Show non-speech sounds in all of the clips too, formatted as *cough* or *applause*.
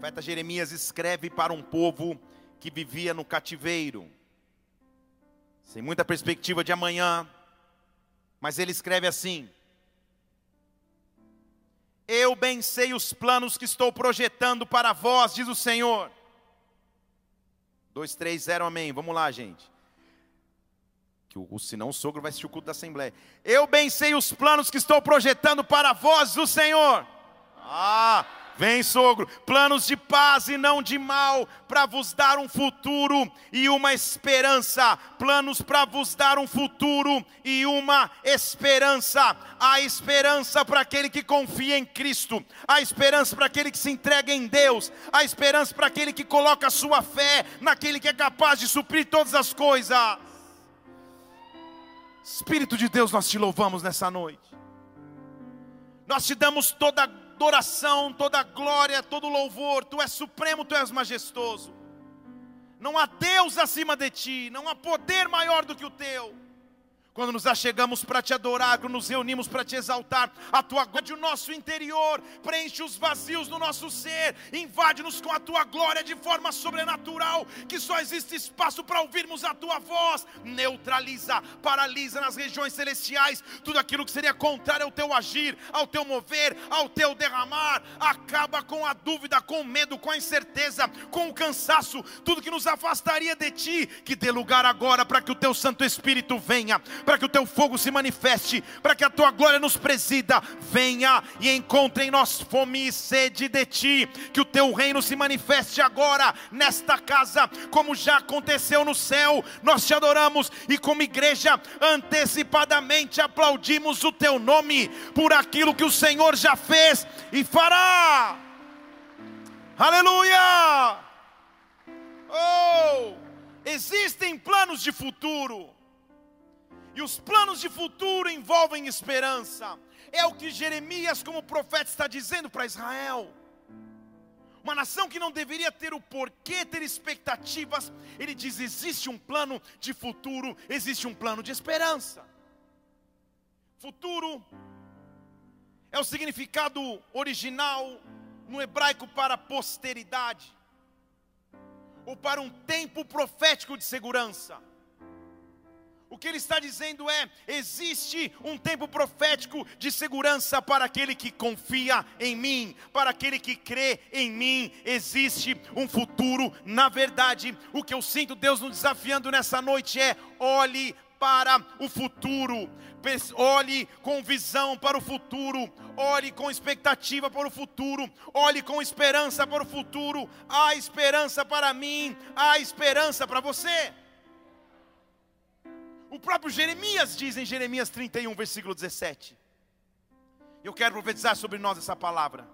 profeta Jeremias escreve para um povo que vivia no cativeiro, sem muita perspectiva de amanhã, mas ele escreve assim: Eu bem sei os planos que estou projetando para vós, diz o Senhor. 2, 3, 0, amém. Vamos lá, gente. Que o, senão o sogro vai assistir o culto da Assembleia. Eu bem sei os planos que estou projetando para vós, o Senhor. Ah, Vem, sogro, planos de paz e não de mal, para vos dar um futuro e uma esperança. Planos para vos dar um futuro e uma esperança. A esperança para aquele que confia em Cristo, a esperança para aquele que se entrega em Deus, a esperança para aquele que coloca a sua fé naquele que é capaz de suprir todas as coisas. Espírito de Deus, nós te louvamos nessa noite. Nós te damos toda a adoração, toda glória, todo louvor. Tu és supremo, tu és majestoso. Não há Deus acima de ti, não há poder maior do que o teu. Quando nos achegamos para te adorar, quando nos reunimos para te exaltar, a tua glória, o nosso interior, preenche os vazios do nosso ser, invade-nos com a tua glória de forma sobrenatural, que só existe espaço para ouvirmos a tua voz, neutraliza, paralisa nas regiões celestiais tudo aquilo que seria contrário ao teu agir, ao teu mover, ao teu derramar, acaba com a dúvida, com o medo, com a incerteza, com o cansaço, tudo que nos afastaria de ti, que dê lugar agora para que o teu Santo Espírito venha para que o teu fogo se manifeste, para que a tua glória nos presida. Venha e encontre em nós fome e sede de ti, que o teu reino se manifeste agora nesta casa, como já aconteceu no céu. Nós te adoramos e, como igreja, antecipadamente aplaudimos o teu nome por aquilo que o Senhor já fez e fará. Aleluia! Oh! Existem planos de futuro. E os planos de futuro envolvem esperança. É o que Jeremias, como profeta, está dizendo para Israel. Uma nação que não deveria ter o porquê ter expectativas, ele diz: existe um plano de futuro, existe um plano de esperança. Futuro é o significado original no hebraico para posteridade, ou para um tempo profético de segurança. Que ele está dizendo é: existe um tempo profético de segurança para aquele que confia em mim, para aquele que crê em mim, existe um futuro. Na verdade, o que eu sinto Deus nos desafiando nessa noite é: olhe para o futuro, olhe com visão para o futuro, olhe com expectativa para o futuro, olhe com esperança para o futuro. Há esperança para mim, há esperança para você. O próprio Jeremias diz em Jeremias 31, versículo 17. Eu quero profetizar sobre nós essa palavra.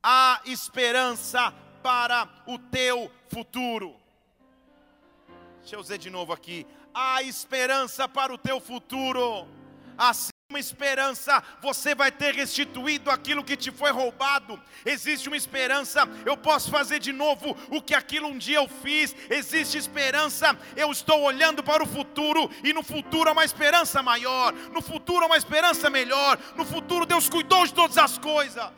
Há esperança para o teu futuro. Deixa eu dizer de novo aqui. Há esperança para o teu futuro. Assim uma esperança, você vai ter restituído aquilo que te foi roubado. Existe uma esperança, eu posso fazer de novo o que aquilo um dia eu fiz. Existe esperança, eu estou olhando para o futuro e no futuro há uma esperança maior, no futuro há uma esperança melhor. No futuro Deus cuidou de todas as coisas.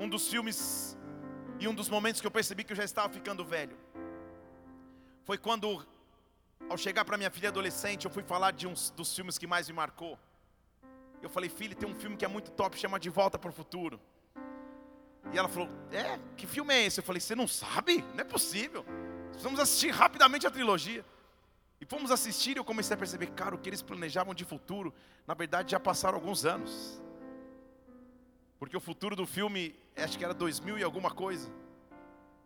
Um dos filmes e um dos momentos que eu percebi que eu já estava ficando velho foi quando ao chegar para minha filha adolescente, eu fui falar de um dos filmes que mais me marcou. Eu falei, filha, tem um filme que é muito top, chama De Volta para o Futuro. E ela falou, é? Que filme é esse? Eu falei, você não sabe? Não é possível. Vamos assistir rapidamente a trilogia. E fomos assistir e eu comecei a perceber, cara, o que eles planejavam de futuro, na verdade já passaram alguns anos. Porque o futuro do filme, acho que era 2000 e alguma coisa.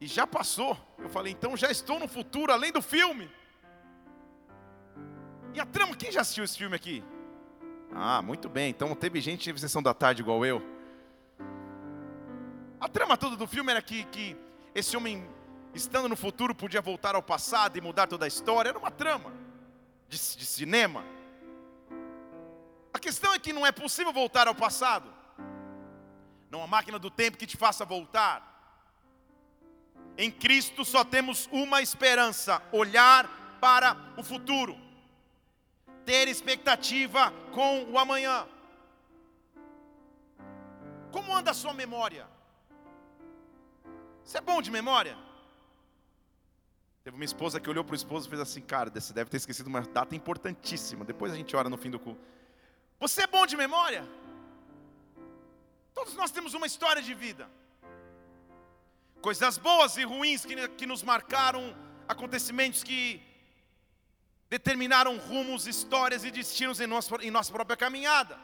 E já passou. Eu falei, então já estou no futuro, além do filme. E a trama, quem já assistiu esse filme aqui? Ah, muito bem. Então teve gente em sessão da tarde igual eu. A trama toda do filme era que, que esse homem, estando no futuro, podia voltar ao passado e mudar toda a história. Era uma trama de, de cinema. A questão é que não é possível voltar ao passado. Não há máquina do tempo que te faça voltar. Em Cristo só temos uma esperança: olhar para o futuro ter expectativa com o amanhã. Como anda a sua memória? Você é bom de memória? Teve uma esposa que olhou para o esposo e fez assim, cara, você deve ter esquecido uma data importantíssima. Depois a gente ora no fim do culto. Você é bom de memória? Todos nós temos uma história de vida. Coisas boas e ruins que, que nos marcaram, acontecimentos que determinaram rumos, histórias e destinos em nossa, em nossa própria caminhada.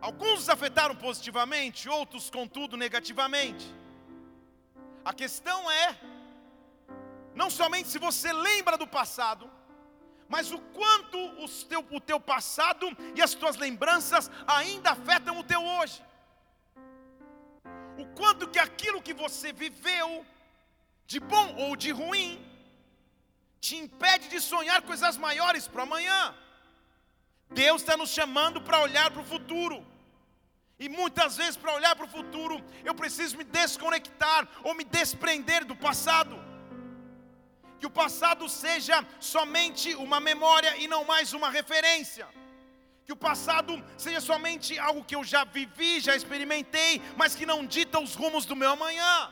Alguns afetaram positivamente, outros, contudo, negativamente. A questão é, não somente se você lembra do passado, mas o quanto o teu, o teu passado e as tuas lembranças ainda afetam o teu hoje. O quanto que aquilo que você viveu, de bom ou de ruim, te impede de sonhar coisas maiores para amanhã. Deus está nos chamando para olhar para o futuro. E muitas vezes, para olhar para o futuro, eu preciso me desconectar ou me desprender do passado. Que o passado seja somente uma memória e não mais uma referência. Que o passado seja somente algo que eu já vivi, já experimentei, mas que não dita os rumos do meu amanhã.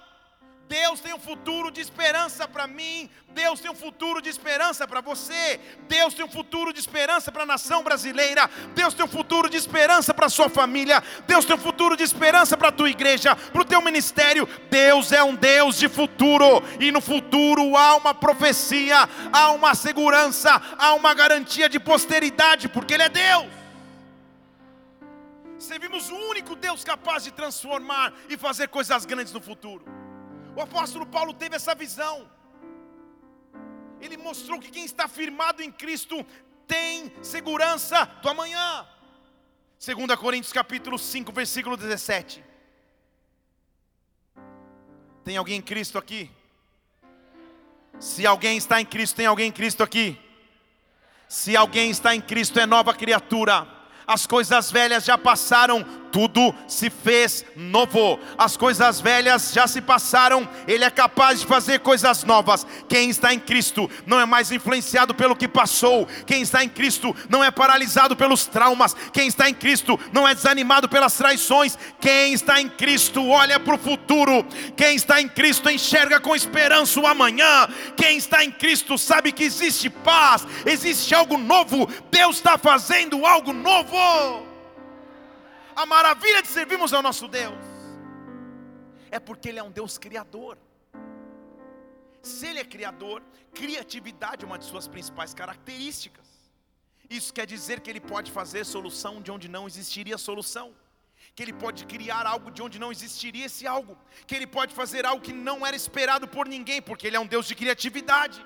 Deus tem um futuro de esperança para mim, Deus tem um futuro de esperança para você, Deus tem um futuro de esperança para a nação brasileira, Deus tem um futuro de esperança para a sua família, Deus tem um futuro de esperança para a tua igreja, para o teu ministério. Deus é um Deus de futuro, e no futuro há uma profecia, há uma segurança, há uma garantia de posteridade, porque Ele é Deus. Servimos o único Deus capaz de transformar e fazer coisas grandes no futuro. O apóstolo Paulo teve essa visão. Ele mostrou que quem está firmado em Cristo tem segurança do amanhã. 2 Coríntios capítulo 5, versículo 17. Tem alguém em Cristo aqui? Se alguém está em Cristo, tem alguém em Cristo aqui? Se alguém está em Cristo, é nova criatura. As coisas velhas já passaram, tudo se fez novo. As coisas velhas já se passaram, Ele é capaz de fazer coisas novas. Quem está em Cristo não é mais influenciado pelo que passou. Quem está em Cristo não é paralisado pelos traumas. Quem está em Cristo não é desanimado pelas traições. Quem está em Cristo olha para o futuro. Quem está em Cristo enxerga com esperança o amanhã. Quem está em Cristo sabe que existe paz, existe algo novo. Deus está fazendo algo novo. A maravilha de servirmos ao nosso Deus é porque Ele é um Deus criador. Se Ele é criador, criatividade é uma de suas principais características. Isso quer dizer que Ele pode fazer solução de onde não existiria solução. Que Ele pode criar algo de onde não existiria esse algo. Que Ele pode fazer algo que não era esperado por ninguém, porque Ele é um Deus de criatividade.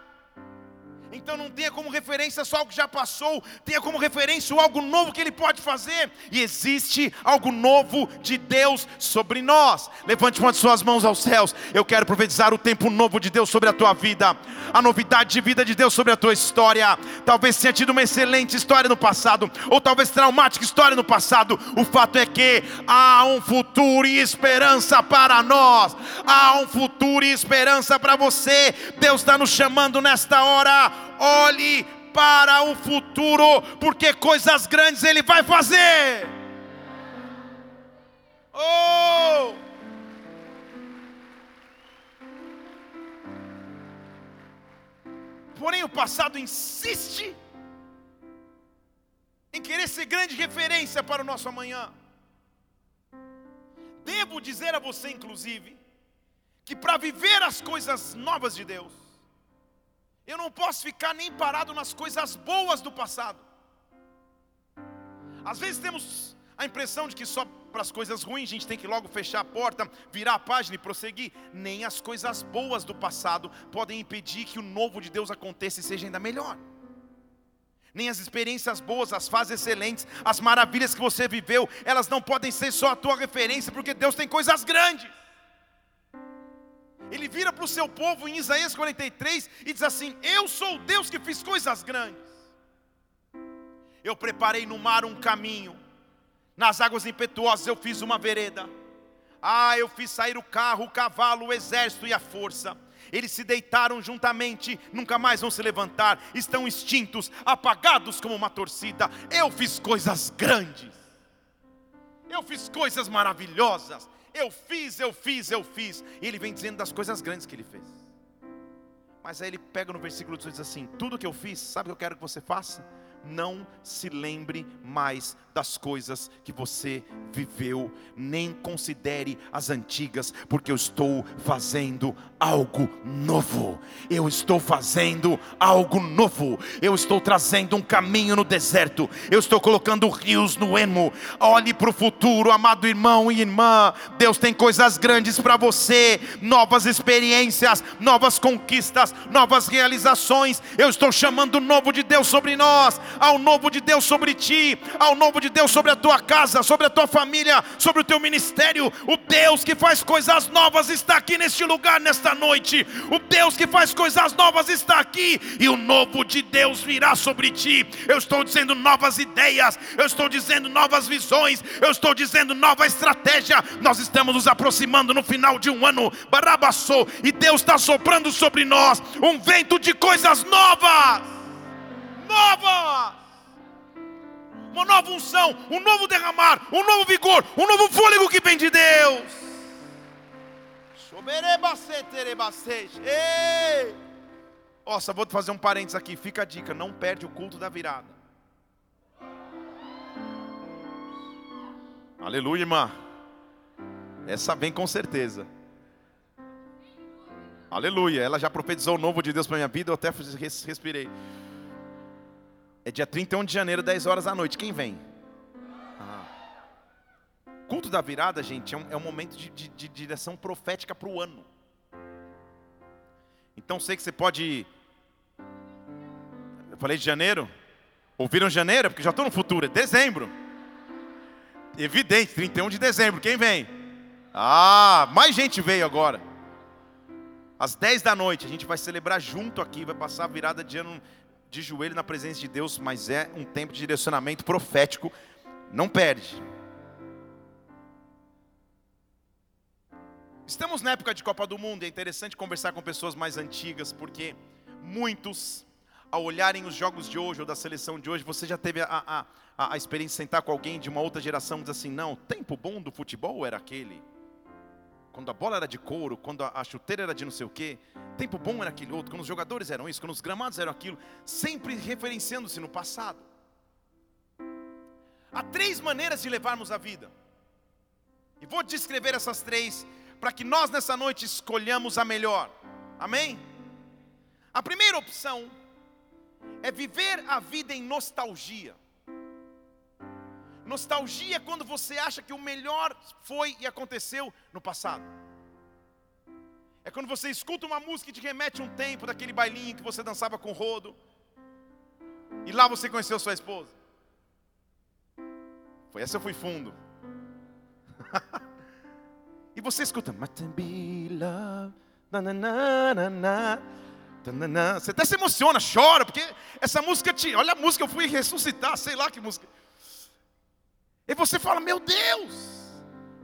Então não tenha como referência só algo que já passou, tenha como referência algo novo que Ele pode fazer. E existe algo novo de Deus sobre nós. Levante uma de suas mãos aos céus. Eu quero profetizar o tempo novo de Deus sobre a tua vida, a novidade de vida de Deus sobre a tua história. Talvez tenha tido uma excelente história no passado, ou talvez traumática história no passado. O fato é que há um futuro e esperança para nós. Há um futuro e esperança para você. Deus está nos chamando nesta hora olhe para o futuro, porque coisas grandes Ele vai fazer. Oh! Porém, o passado insiste em querer ser grande referência para o nosso amanhã. Devo dizer a você, inclusive, que para viver as coisas novas de Deus, eu não posso ficar nem parado nas coisas boas do passado. Às vezes temos a impressão de que só para as coisas ruins a gente tem que logo fechar a porta, virar a página e prosseguir. Nem as coisas boas do passado podem impedir que o novo de Deus aconteça e seja ainda melhor. Nem as experiências boas, as fases excelentes, as maravilhas que você viveu, elas não podem ser só a tua referência, porque Deus tem coisas grandes ele vira para o seu povo em Isaías 43 e diz assim: Eu sou o Deus que fiz coisas grandes. Eu preparei no mar um caminho, nas águas impetuosas eu fiz uma vereda. Ah, eu fiz sair o carro, o cavalo, o exército e a força. Eles se deitaram juntamente, nunca mais vão se levantar, estão extintos, apagados como uma torcida. Eu fiz coisas grandes. Eu fiz coisas maravilhosas. Eu fiz, eu fiz, eu fiz. E ele vem dizendo das coisas grandes que ele fez. Mas aí ele pega no versículo 18 e diz assim: Tudo que eu fiz, sabe o que eu quero que você faça? Não se lembre mais das coisas que você viveu, nem considere as antigas, porque eu estou fazendo algo novo. Eu estou fazendo algo novo. Eu estou trazendo um caminho no deserto. Eu estou colocando rios no emo. Olhe para o futuro, amado irmão e irmã. Deus tem coisas grandes para você, novas experiências, novas conquistas, novas realizações. Eu estou chamando o novo de Deus sobre nós, ao novo de Deus sobre ti, ao novo de Deus sobre a tua casa, sobre a tua família, sobre o teu ministério. O Deus que faz coisas novas está aqui neste lugar, nesta noite. O Deus que faz coisas novas está aqui, e o novo de Deus virá sobre ti. Eu estou dizendo novas ideias, eu estou dizendo novas visões, eu estou dizendo nova estratégia. Nós estamos nos aproximando no final de um ano, barabassou, e Deus está soprando sobre nós um vento de coisas novas. Novas! uma nova unção, um novo derramar, um novo vigor, um novo fôlego que vem de Deus. Ei! Nossa, vou fazer um parênteses aqui, fica a dica, não perde o culto da virada. Aleluia, irmã. Essa vem com certeza. Aleluia. Ela já profetizou o novo de Deus para minha vida, eu até respirei. É dia 31 de janeiro, 10 horas da noite. Quem vem? Ah. Culto da virada, gente, é um, é um momento de, de, de direção profética para o ano. Então sei que você pode. Eu falei de janeiro? Ouviram janeiro? Porque já estou no futuro, é dezembro. Evidente, 31 de dezembro. Quem vem? Ah, mais gente veio agora. Às 10 da noite, a gente vai celebrar junto aqui, vai passar a virada de ano de joelho na presença de Deus, mas é um tempo de direcionamento profético. Não perde. Estamos na época de Copa do Mundo, é interessante conversar com pessoas mais antigas, porque muitos, ao olharem os jogos de hoje ou da seleção de hoje, você já teve a, a, a, a experiência de sentar com alguém de uma outra geração e dizer assim: não, o tempo bom do futebol era aquele quando a bola era de couro, quando a chuteira era de não sei o quê, tempo bom era aquele outro, quando os jogadores eram isso, quando os gramados eram aquilo, sempre referenciando-se no passado. Há três maneiras de levarmos a vida, e vou descrever essas três, para que nós nessa noite escolhamos a melhor, amém? A primeira opção é viver a vida em nostalgia. Nostalgia é quando você acha que o melhor foi e aconteceu no passado. É quando você escuta uma música que te remete um tempo daquele bailinho que você dançava com rodo. E lá você conheceu sua esposa. Foi essa eu fui fundo. *laughs* e você escuta, Você até se emociona, chora, porque essa música te. Olha a música, eu fui ressuscitar, sei lá que música. E você fala: Meu Deus,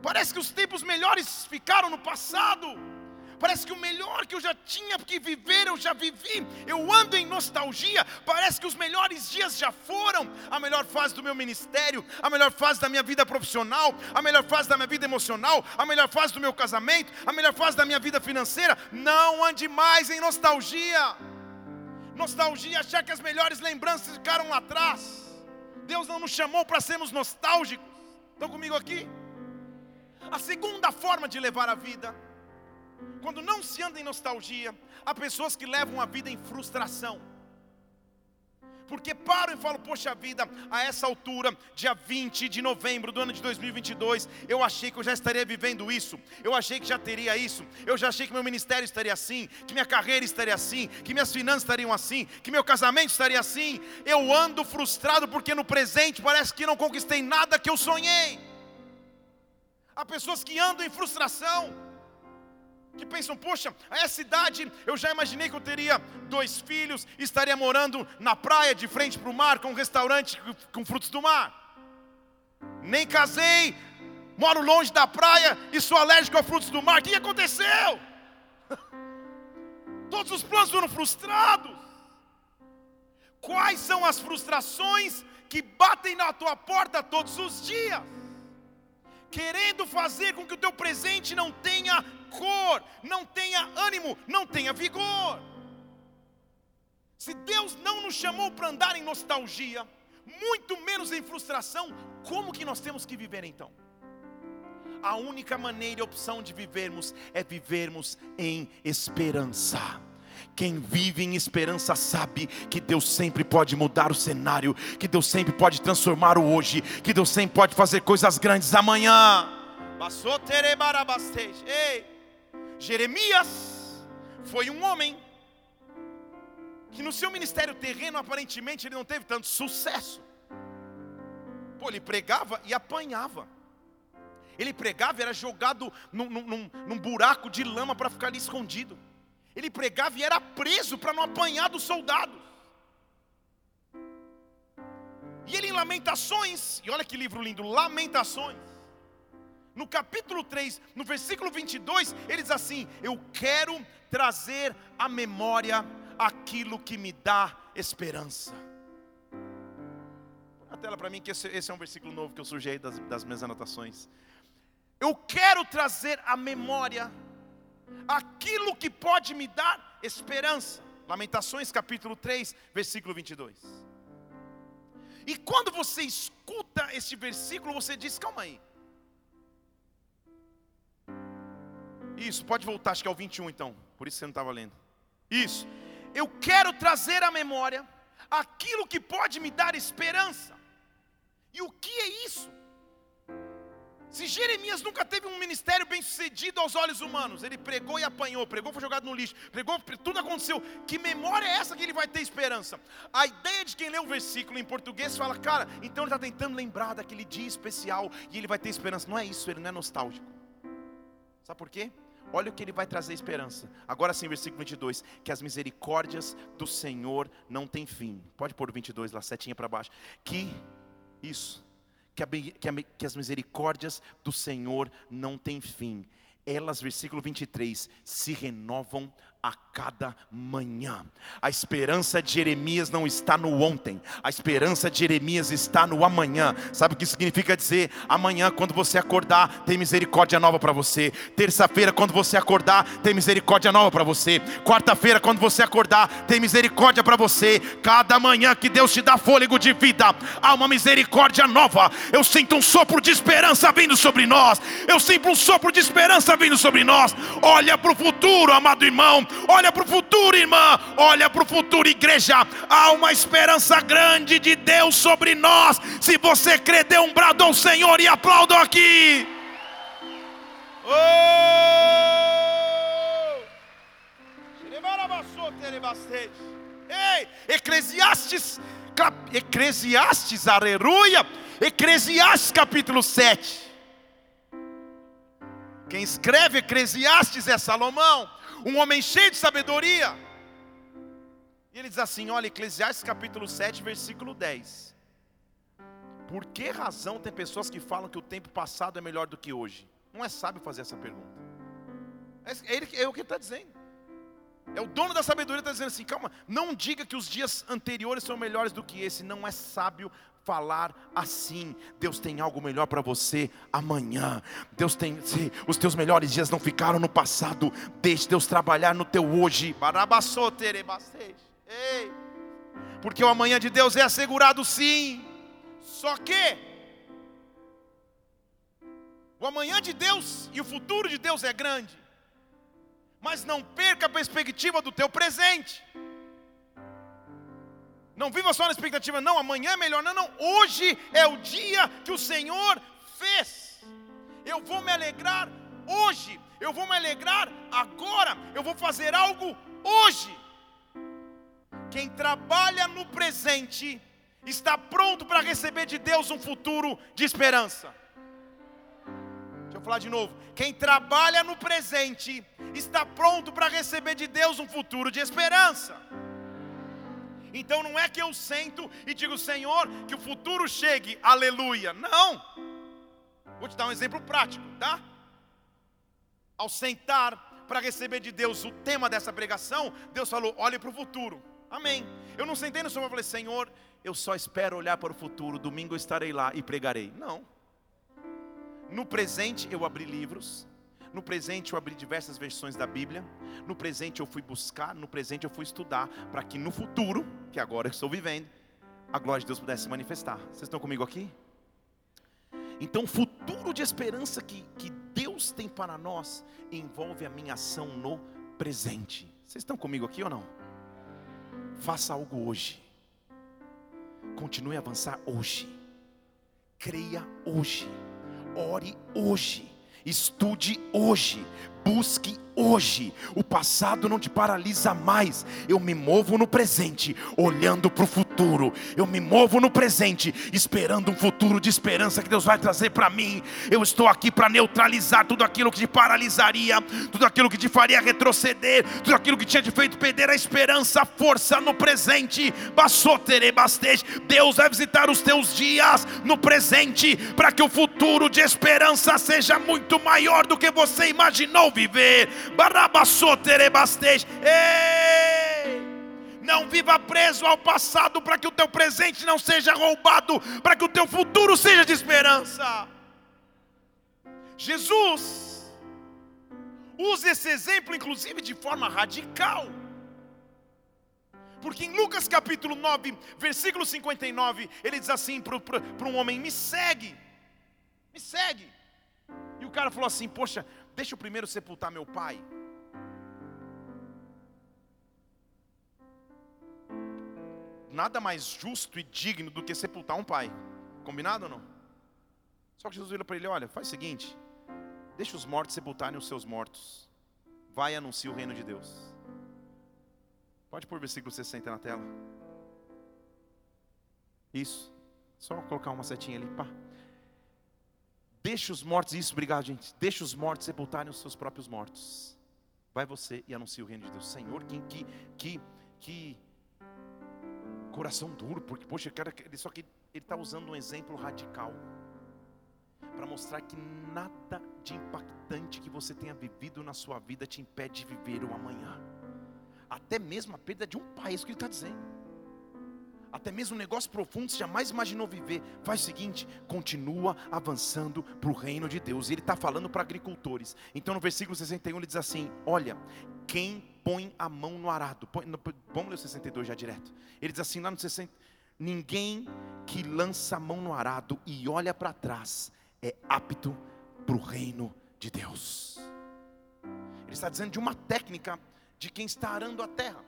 parece que os tempos melhores ficaram no passado. Parece que o melhor que eu já tinha que viver, eu já vivi. Eu ando em nostalgia. Parece que os melhores dias já foram. A melhor fase do meu ministério, a melhor fase da minha vida profissional, a melhor fase da minha vida emocional, a melhor fase do meu casamento, a melhor fase da minha vida financeira. Não ande mais em nostalgia. Nostalgia, achar que as melhores lembranças ficaram lá atrás. Deus não nos chamou para sermos nostálgicos. Estão comigo aqui? A segunda forma de levar a vida, quando não se anda em nostalgia, há pessoas que levam a vida em frustração porque paro e falo, poxa vida, a essa altura, dia 20 de novembro do ano de 2022, eu achei que eu já estaria vivendo isso, eu achei que já teria isso, eu já achei que meu ministério estaria assim, que minha carreira estaria assim, que minhas finanças estariam assim, que meu casamento estaria assim. Eu ando frustrado porque no presente parece que não conquistei nada que eu sonhei. Há pessoas que andam em frustração que pensam, poxa, a essa idade eu já imaginei que eu teria dois filhos, estaria morando na praia de frente para o mar, com um restaurante com frutos do mar. Nem casei, moro longe da praia e sou alérgico a frutos do mar. O que aconteceu? *laughs* Todos os planos foram frustrados. Quais são as frustrações que batem na tua porta todos os dias? querendo fazer com que o teu presente não tenha cor, não tenha ânimo, não tenha vigor. Se Deus não nos chamou para andar em nostalgia, muito menos em frustração, como que nós temos que viver então? A única maneira e opção de vivermos é vivermos em esperança. Quem vive em esperança sabe que Deus sempre pode mudar o cenário, que Deus sempre pode transformar o hoje, que Deus sempre pode fazer coisas grandes amanhã. Ei, Jeremias foi um homem que no seu ministério terreno aparentemente ele não teve tanto sucesso. Pô, ele pregava e apanhava. Ele pregava e era jogado num, num, num buraco de lama para ficar ali escondido. Ele pregava e era preso para não apanhar dos soldados. E ele em Lamentações, e olha que livro lindo, Lamentações. No capítulo 3, no versículo 22, ele diz assim: Eu quero trazer à memória aquilo que me dá esperança. Põe na tela para mim que esse, esse, é um versículo novo que eu surgi das, das minhas anotações. Eu quero trazer à memória aquilo que pode me dar esperança. Lamentações capítulo 3, versículo 22. E quando você escuta esse versículo, você diz: calma aí. Isso, pode voltar, acho que é o 21 então. Por isso você não estava lendo. Isso. Eu quero trazer à memória aquilo que pode me dar esperança. E o que é isso? Se Jeremias nunca teve um ministério bem sucedido aos olhos humanos, ele pregou e apanhou, pregou, foi jogado no lixo, pregou, tudo aconteceu. Que memória é essa que ele vai ter esperança? A ideia de quem lê o versículo em português fala, cara, então ele está tentando lembrar daquele dia especial e ele vai ter esperança. Não é isso, ele não é nostálgico. Sabe por quê? Olha o que ele vai trazer esperança. Agora sim, versículo 22. Que as misericórdias do Senhor não têm fim. Pode pôr o 22 lá, setinha para baixo. Que, isso que, a, que, a, que as misericórdias do Senhor não têm fim. Elas, versículo 23, se renovam a cada manhã. A esperança de Jeremias não está no ontem, a esperança de Jeremias está no amanhã. Sabe o que significa dizer? Amanhã, quando você acordar, tem misericórdia nova para você. Terça-feira, quando você acordar, tem misericórdia nova para você. Quarta-feira, quando você acordar, tem misericórdia para você. Cada manhã que Deus te dá fôlego de vida, há uma misericórdia nova. Eu sinto um sopro de esperança vindo sobre nós. Eu sinto um sopro de esperança vindo sobre nós. Olha para o futuro, amado irmão Olha para o futuro, irmã. Olha para o futuro, igreja. Há uma esperança grande de Deus sobre nós. Se você crê, dê um brado ao Senhor e aplaudam aqui. Oh! Ei, Eclesiastes, Eclesiastes, aleluia. Eclesiastes capítulo 7. Quem escreve Eclesiastes é Salomão um homem cheio de sabedoria. E ele diz assim: olha, Eclesiastes capítulo 7, versículo 10. Por que razão tem pessoas que falam que o tempo passado é melhor do que hoje? Não é sábio fazer essa pergunta. É, ele, é o que ele está dizendo. É o dono da sabedoria está dizendo assim: calma, não diga que os dias anteriores são melhores do que esse. Não é sábio falar assim. Deus tem algo melhor para você amanhã. Deus tem, se os teus melhores dias não ficaram no passado, deixe Deus trabalhar no teu hoje. Porque o amanhã de Deus é assegurado sim. Só que o amanhã de Deus e o futuro de Deus é grande. Mas não perca a perspectiva do teu presente. Não viva só na expectativa, não, amanhã é melhor. Não, não, hoje é o dia que o Senhor fez. Eu vou me alegrar hoje. Eu vou me alegrar agora. Eu vou fazer algo hoje. Quem trabalha no presente está pronto para receber de Deus um futuro de esperança. Deixa eu falar de novo. Quem trabalha no presente está pronto para receber de Deus um futuro de esperança. Então não é que eu sento e digo, Senhor, que o futuro chegue, aleluia. Não. Vou te dar um exemplo prático, tá? Ao sentar para receber de Deus o tema dessa pregação, Deus falou: olhe para o futuro. Amém. Eu não sentei no Senhor e falei, Senhor, eu só espero olhar para o futuro. Domingo eu estarei lá e pregarei. Não. No presente eu abri livros, no presente eu abri diversas versões da Bíblia, no presente eu fui buscar, no presente eu fui estudar, para que no futuro, que agora eu estou vivendo, a glória de Deus pudesse se manifestar. Vocês estão comigo aqui? Então, o futuro de esperança que, que Deus tem para nós envolve a minha ação no presente. Vocês estão comigo aqui ou não? Faça algo hoje. Continue a avançar hoje. Creia hoje. Ore hoje. Estude hoje. Busque hoje. O passado não te paralisa mais. Eu me movo no presente, olhando para o futuro. Eu me movo no presente, esperando um futuro de esperança que Deus vai trazer para mim. Eu estou aqui para neutralizar tudo aquilo que te paralisaria, tudo aquilo que te faria retroceder, tudo aquilo que tinha te feito perder a esperança, a força no presente. Deus vai visitar os teus dias no presente, para que o futuro de esperança seja muito maior do que você imaginou viver. Ei! Não viva preso ao passado para que o teu presente não seja roubado, para que o teu futuro seja de esperança. Jesus usa esse exemplo, inclusive, de forma radical. Porque em Lucas capítulo 9, versículo 59, ele diz assim para um homem: Me segue, me segue. E o cara falou assim: Poxa, deixa eu primeiro sepultar meu pai. Nada mais justo e digno do que sepultar um pai. Combinado ou não? Só que Jesus vira para ele: Olha, faz o seguinte, deixa os mortos sepultarem os seus mortos. Vai e o reino de Deus. Pode pôr o versículo 60 na tela. Isso. Só colocar uma setinha ali. Pá. Deixa os mortos, isso, obrigado, gente. Deixa os mortos sepultarem os seus próprios mortos. Vai você e anuncia o reino de Deus. Senhor, que, que, que, que coração duro, porque, poxa, cara, ele, só que ele está usando um exemplo radical para mostrar que nada de impactante que você tenha vivido na sua vida te impede de viver o amanhã. Até mesmo a perda de um pai, é isso que ele está dizendo até mesmo um negócio profundo você jamais imaginou viver, faz o seguinte: continua avançando para o reino de Deus. Ele está falando para agricultores. Então no versículo 61 ele diz assim: Olha, quem põe a mão no arado, põe, no, vamos ler o 62 já direto. Ele diz assim lá no 60, ninguém que lança a mão no arado e olha para trás é apto para o reino de Deus. Ele está dizendo de uma técnica de quem está arando a terra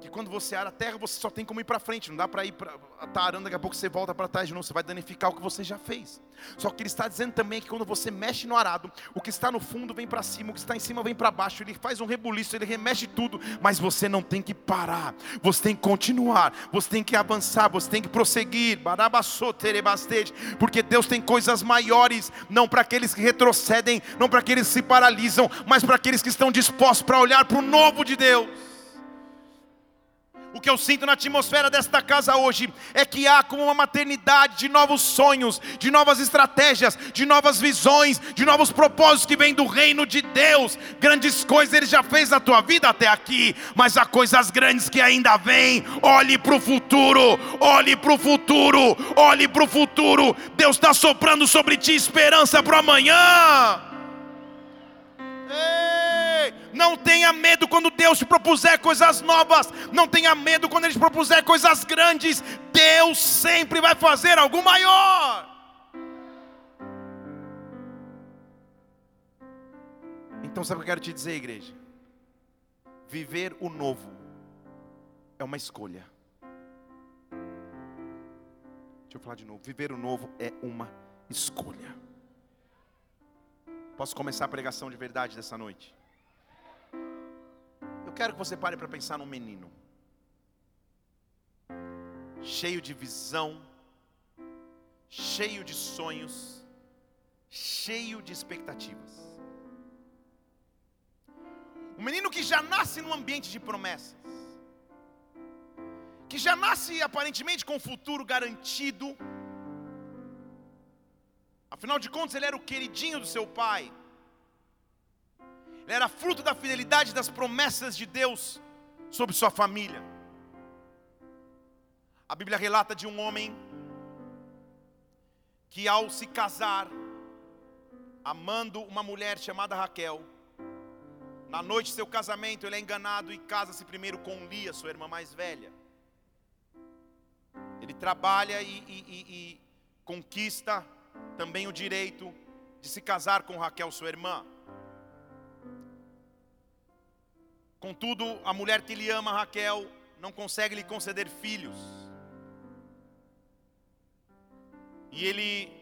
que quando você ara a terra, você só tem como ir para frente, não dá para ir para tá arando, daqui a pouco você volta para trás de novo, você vai danificar o que você já fez. Só que ele está dizendo também que quando você mexe no arado, o que está no fundo vem para cima, o que está em cima vem para baixo, ele faz um rebuliço, ele remexe tudo, mas você não tem que parar, você tem que continuar, você tem que avançar, você tem que prosseguir, porque Deus tem coisas maiores, não para aqueles que retrocedem, não para aqueles que se paralisam, mas para aqueles que estão dispostos para olhar para o novo de Deus. O que eu sinto na atmosfera desta casa hoje é que há como uma maternidade de novos sonhos, de novas estratégias, de novas visões, de novos propósitos que vêm do reino de Deus. Grandes coisas Ele já fez na tua vida até aqui, mas há coisas grandes que ainda vêm. Olhe para o futuro, olhe para o futuro, olhe para o futuro. Deus está soprando sobre ti esperança para amanhã. Ei! Não tenha medo quando Deus te propuser coisas novas. Não tenha medo quando Ele te propuser coisas grandes. Deus sempre vai fazer algo maior. Então, sabe o que eu quero te dizer, igreja? Viver o novo é uma escolha. Deixa eu falar de novo. Viver o novo é uma escolha. Posso começar a pregação de verdade dessa noite? Quero que você pare para pensar num menino, cheio de visão, cheio de sonhos, cheio de expectativas. Um menino que já nasce num ambiente de promessas, que já nasce aparentemente com um futuro garantido. Afinal de contas, ele era o queridinho do seu pai. Era fruto da fidelidade das promessas de Deus sobre sua família. A Bíblia relata de um homem que, ao se casar, amando uma mulher chamada Raquel. Na noite de seu casamento, ele é enganado e casa-se primeiro com Lia, sua irmã mais velha. Ele trabalha e, e, e, e conquista também o direito de se casar com Raquel, sua irmã. Contudo, a mulher que lhe ama, Raquel, não consegue lhe conceder filhos. E ele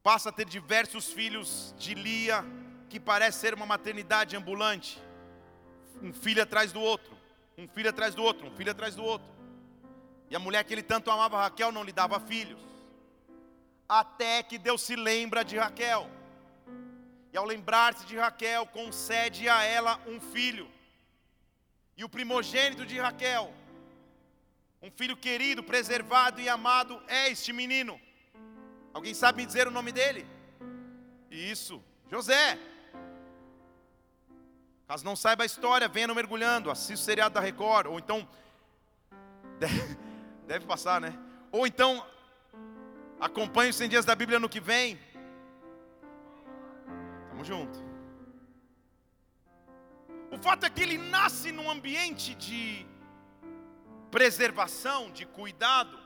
passa a ter diversos filhos de Lia, que parece ser uma maternidade ambulante. Um filho atrás do outro, um filho atrás do outro, um filho atrás do outro. E a mulher que ele tanto amava, Raquel, não lhe dava filhos. Até que Deus se lembra de Raquel. E ao lembrar-se de Raquel, concede a ela um filho. E o primogênito de Raquel, um filho querido, preservado e amado, é este menino. Alguém sabe me dizer o nome dele? Isso, José. Caso não saiba a história, venha no mergulhando, assista o seriado da Record, ou então. *laughs* Deve, deve passar, né? Ou então, acompanhe os 100 dias da Bíblia no que vem. Tamo junto. O fato é que ele nasce num ambiente de preservação, de cuidado.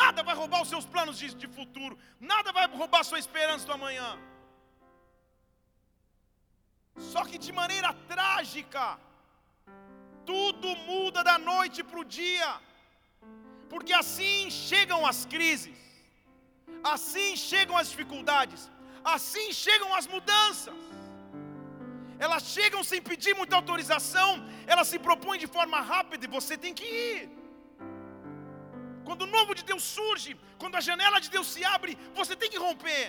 Nada vai roubar os seus planos de, de futuro, nada vai roubar a sua esperança do amanhã. Só que de maneira trágica, tudo muda da noite para o dia, porque assim chegam as crises, assim chegam as dificuldades, assim chegam as mudanças. Elas chegam sem pedir muita autorização, elas se propõem de forma rápida e você tem que ir. Quando o novo de Deus surge, quando a janela de Deus se abre, você tem que romper.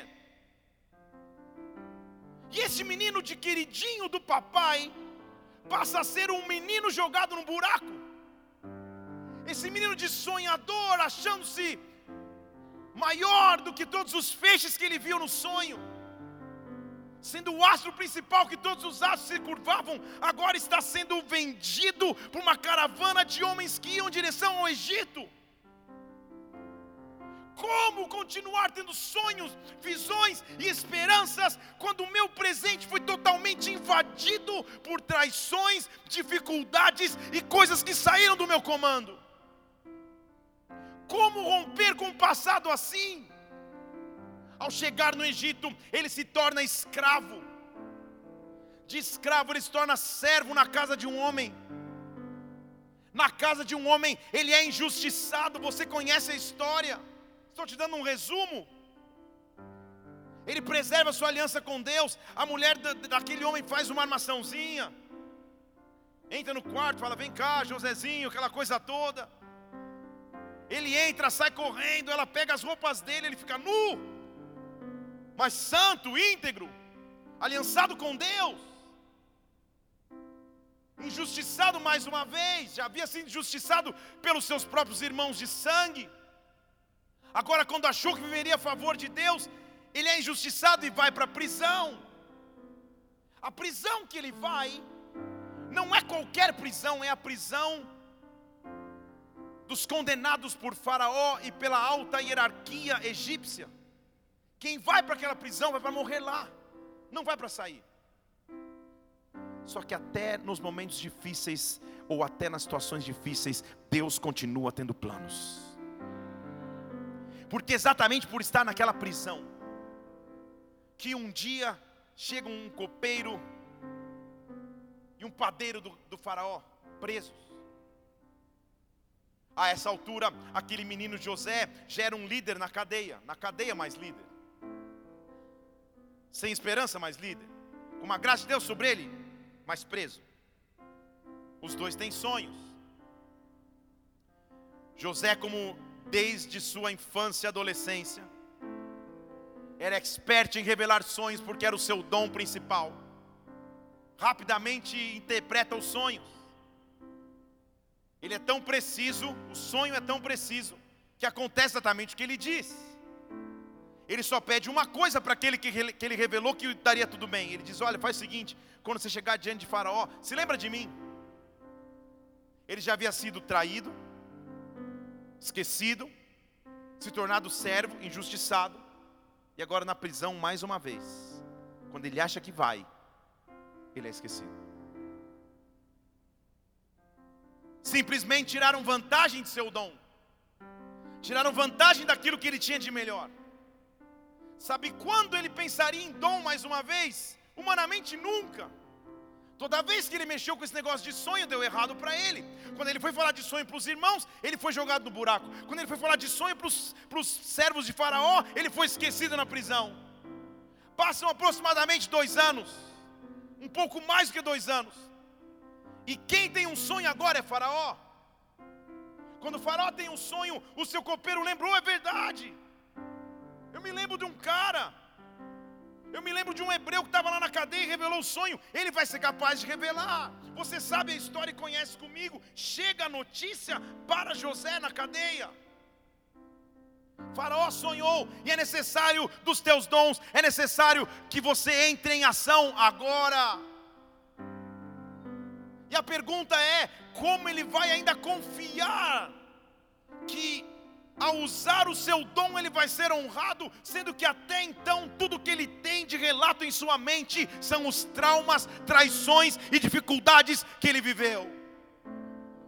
E esse menino de queridinho do papai passa a ser um menino jogado num buraco. Esse menino de sonhador, achando-se maior do que todos os feixes que ele viu no sonho, sendo o astro principal que todos os astros se curvavam, agora está sendo vendido por uma caravana de homens que iam em direção ao Egito. Como continuar tendo sonhos, visões e esperanças quando o meu presente foi totalmente invadido por traições, dificuldades e coisas que saíram do meu comando? Como romper com o passado assim? Ao chegar no Egito, ele se torna escravo. De escravo, ele se torna servo na casa de um homem. Na casa de um homem, ele é injustiçado. Você conhece a história. Estou te dando um resumo. Ele preserva sua aliança com Deus. A mulher daquele homem faz uma armaçãozinha. Entra no quarto, fala: Vem cá, Josézinho, aquela coisa toda. Ele entra, sai correndo, ela pega as roupas dele, ele fica nu, mas santo, íntegro, aliançado com Deus. Injustiçado mais uma vez, já havia sido injustiçado pelos seus próprios irmãos de sangue. Agora, quando achou que viveria a favor de Deus, ele é injustiçado e vai para a prisão. A prisão que ele vai, não é qualquer prisão, é a prisão dos condenados por Faraó e pela alta hierarquia egípcia. Quem vai para aquela prisão vai para morrer lá, não vai para sair. Só que até nos momentos difíceis, ou até nas situações difíceis, Deus continua tendo planos porque exatamente por estar naquela prisão, que um dia chega um copeiro e um padeiro do, do faraó presos. A essa altura, aquele menino José já era um líder na cadeia, na cadeia mais líder, sem esperança mais líder, com uma graça de Deus sobre ele, mas preso. Os dois têm sonhos. José, como desde sua infância e adolescência. Era expert em revelar sonhos porque era o seu dom principal. Rapidamente interpreta os sonhos. Ele é tão preciso, o sonho é tão preciso, que acontece exatamente o que ele diz. Ele só pede uma coisa para aquele que ele revelou que daria tudo bem. Ele diz: Olha, faz o seguinte: quando você chegar diante de Faraó, se lembra de mim. Ele já havia sido traído, esquecido, se tornado servo, injustiçado. E E agora na prisão mais uma vez. Quando ele acha que vai, ele é esquecido. Simplesmente tiraram vantagem de seu dom. Tiraram vantagem daquilo que ele tinha de melhor. Sabe quando ele pensaria em dom mais uma vez? Humanamente nunca. Toda vez que ele mexeu com esse negócio de sonho, deu errado para ele. Quando ele foi falar de sonho para os irmãos, ele foi jogado no buraco. Quando ele foi falar de sonho para os servos de Faraó, ele foi esquecido na prisão. Passam aproximadamente dois anos, um pouco mais do que dois anos. E quem tem um sonho agora é Faraó. Quando Faraó tem um sonho, o seu copeiro lembrou, é verdade. Eu me lembro de um cara eu me lembro de um hebreu que estava lá na cadeia e revelou o sonho. Ele vai ser capaz de revelar. Você sabe a história e conhece comigo. Chega a notícia para José na cadeia. Faraó sonhou e é necessário dos teus dons, é necessário que você entre em ação agora. E a pergunta é: como ele vai ainda confiar que ao usar o seu dom, ele vai ser honrado, sendo que até então tudo que ele tem de relato em sua mente são os traumas, traições e dificuldades que ele viveu.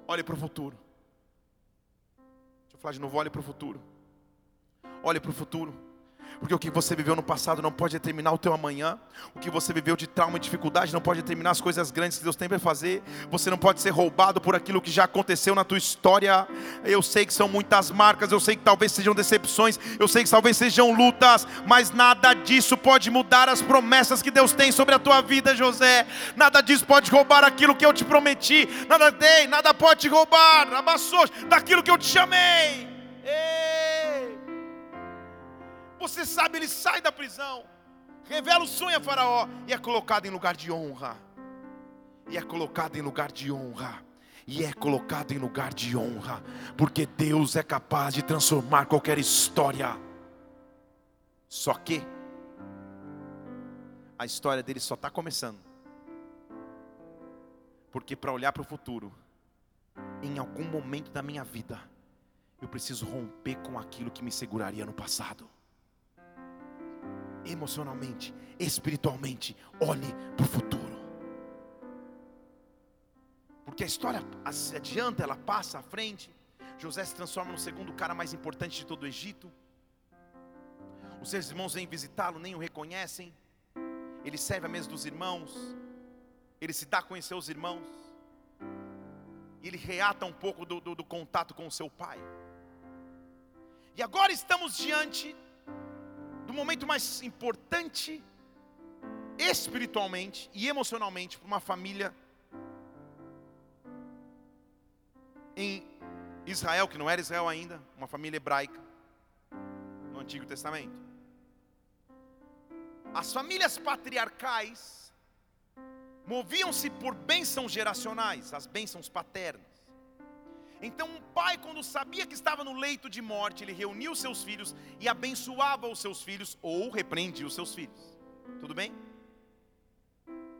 Olhe para o futuro. Deixa eu falar de novo: olhe para o futuro. Olhe para o futuro. Porque o que você viveu no passado não pode determinar o teu amanhã. O que você viveu de trauma e dificuldade não pode determinar as coisas grandes que Deus tem para fazer. Você não pode ser roubado por aquilo que já aconteceu na tua história. Eu sei que são muitas marcas, eu sei que talvez sejam decepções, eu sei que talvez sejam lutas, mas nada disso pode mudar as promessas que Deus tem sobre a tua vida, José. Nada disso pode roubar aquilo que eu te prometi. Nada tem, nada pode te roubar, abaçou daquilo que eu te chamei. Ei. Você sabe, ele sai da prisão, revela o sonho a Faraó e é colocado em lugar de honra. E é colocado em lugar de honra. E é colocado em lugar de honra, porque Deus é capaz de transformar qualquer história. Só que a história dele só está começando. Porque para olhar para o futuro, em algum momento da minha vida, eu preciso romper com aquilo que me seguraria no passado emocionalmente, espiritualmente, olhe para o futuro. Porque a história se adianta, ela passa à frente. José se transforma no segundo cara mais importante de todo o Egito. Os seus irmãos vêm visitá-lo, nem o reconhecem. Ele serve a mesa dos irmãos. Ele se dá a conhecer os irmãos. E ele reata um pouco do, do, do contato com o seu pai. E agora estamos diante do momento mais importante espiritualmente e emocionalmente para uma família em Israel, que não era Israel ainda, uma família hebraica no Antigo Testamento. As famílias patriarcais moviam-se por bênçãos geracionais, as bênçãos paternas. Então, um pai, quando sabia que estava no leito de morte, ele reunia os seus filhos e abençoava os seus filhos ou repreendia os seus filhos. Tudo bem?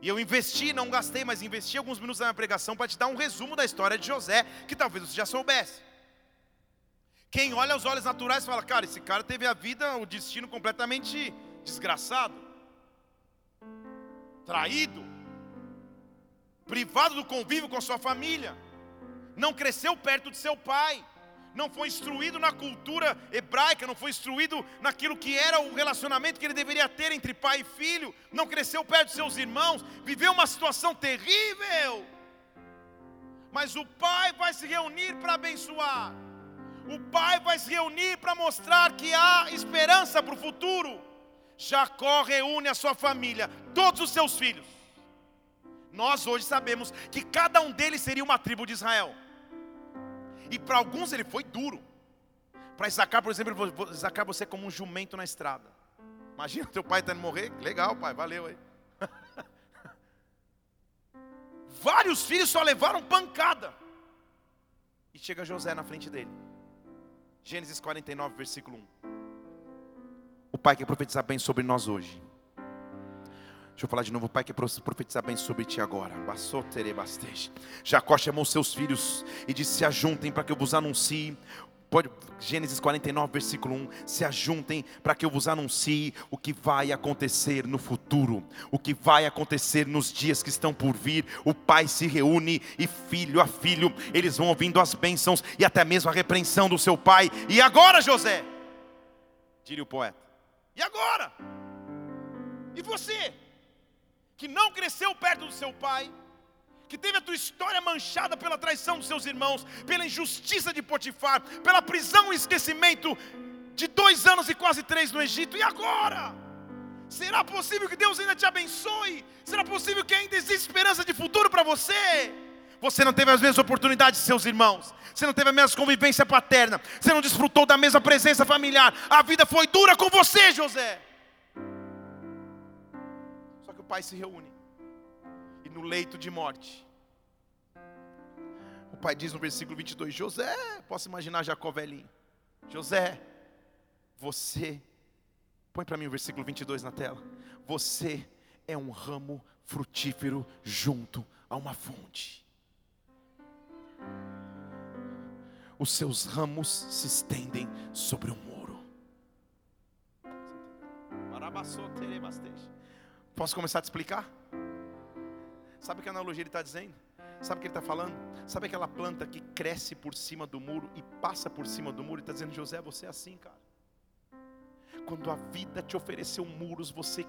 E eu investi, não gastei, mas investi alguns minutos na minha pregação para te dar um resumo da história de José, que talvez você já soubesse. Quem olha aos olhos naturais fala, cara, esse cara teve a vida, o destino completamente desgraçado, traído, privado do convívio com a sua família não cresceu perto de seu pai, não foi instruído na cultura hebraica, não foi instruído naquilo que era o relacionamento que ele deveria ter entre pai e filho, não cresceu perto de seus irmãos, viveu uma situação terrível. Mas o pai vai se reunir para abençoar, o pai vai se reunir para mostrar que há esperança para o futuro. Jacó reúne a sua família, todos os seus filhos. Nós hoje sabemos que cada um deles seria uma tribo de Israel. E para alguns ele foi duro. Para Isaacar, por exemplo, Isaacar você é como um jumento na estrada. Imagina teu pai tendo morrer. Legal, pai, valeu aí. *laughs* Vários filhos só levaram pancada. E chega José na frente dele. Gênesis 49, versículo 1. O pai quer profetizar bem sobre nós hoje. Deixa eu falar de novo, Pai, que profetizar bem sobre ti agora. Jacó chamou seus filhos e disse: Se ajuntem para que eu vos anuncie Pode, Gênesis 49, versículo 1: Se ajuntem para que eu vos anuncie o que vai acontecer no futuro, o que vai acontecer nos dias que estão por vir. O pai se reúne e filho a filho, eles vão ouvindo as bênçãos e até mesmo a repreensão do seu pai. E agora, José? Diria o poeta. E agora? E você, que não cresceu perto do seu pai, que teve a tua história manchada pela traição dos seus irmãos, pela injustiça de Potifar, pela prisão e esquecimento de dois anos e quase três no Egito, e agora? Será possível que Deus ainda te abençoe? Será possível que ainda exista esperança de futuro para você? Você não teve as mesmas oportunidades de seus irmãos, você não teve a mesma convivência paterna, você não desfrutou da mesma presença familiar, a vida foi dura com você, José. O pai se reúne no leito de morte. O pai diz no versículo 22: José, posso imaginar Jacó velhinho. José, você, põe para mim o versículo 22 na tela. Você é um ramo frutífero junto a uma fonte. Os seus ramos se estendem sobre o muro. Posso começar a te explicar? Sabe que analogia ele está dizendo? Sabe o que ele está falando? Sabe aquela planta que cresce por cima do muro e passa por cima do muro e está dizendo, José, você é assim, cara. Quando a vida te ofereceu muros, você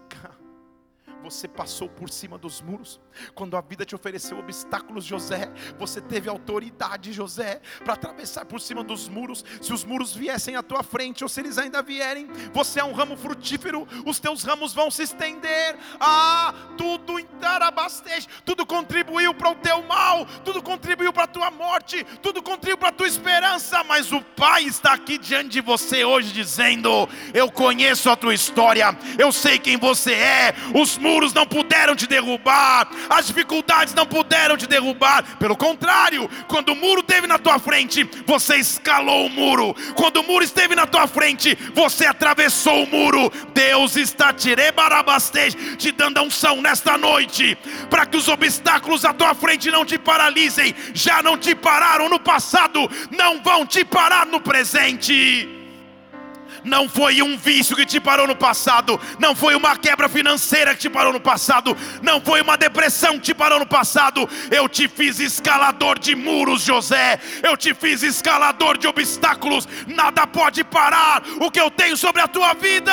você passou por cima dos muros. Quando a vida te ofereceu obstáculos, José, você teve autoridade, José, para atravessar por cima dos muros. Se os muros viessem à tua frente, ou se eles ainda vierem, você é um ramo frutífero, os teus ramos vão se estender. Ah, tudo entarabastece, tudo contribuiu para o teu mal, tudo contribuiu para a tua morte, tudo contribuiu para a tua esperança, mas o Pai está aqui diante de você hoje dizendo: Eu conheço a tua história, eu sei quem você é, os muros muros não puderam te derrubar, as dificuldades não puderam te derrubar. Pelo contrário, quando o muro esteve na tua frente, você escalou o muro. Quando o muro esteve na tua frente, você atravessou o muro. Deus está te dando a unção nesta noite, para que os obstáculos à tua frente não te paralisem. Já não te pararam no passado, não vão te parar no presente. Não foi um vício que te parou no passado, não foi uma quebra financeira que te parou no passado, não foi uma depressão que te parou no passado. Eu te fiz escalador de muros, José. Eu te fiz escalador de obstáculos. Nada pode parar o que eu tenho sobre a tua vida.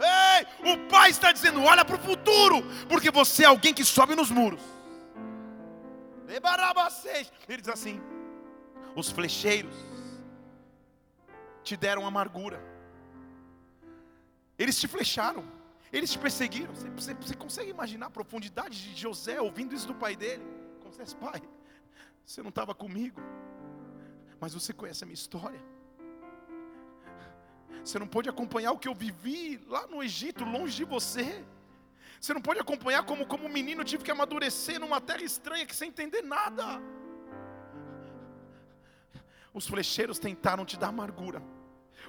Ei, o pai está dizendo: olha para o futuro, porque você é alguém que sobe nos muros. Ele diz assim: os flecheiros te deram amargura. Eles te flecharam, eles te perseguiram. Você, você, você consegue imaginar a profundidade de José ouvindo isso do pai dele? Confesso, pai, você não estava comigo, mas você conhece a minha história. Você não pode acompanhar o que eu vivi lá no Egito, longe de você. Você não pode acompanhar como, como menino tive que amadurecer numa terra estranha que sem entender nada. Os flecheiros tentaram te dar amargura.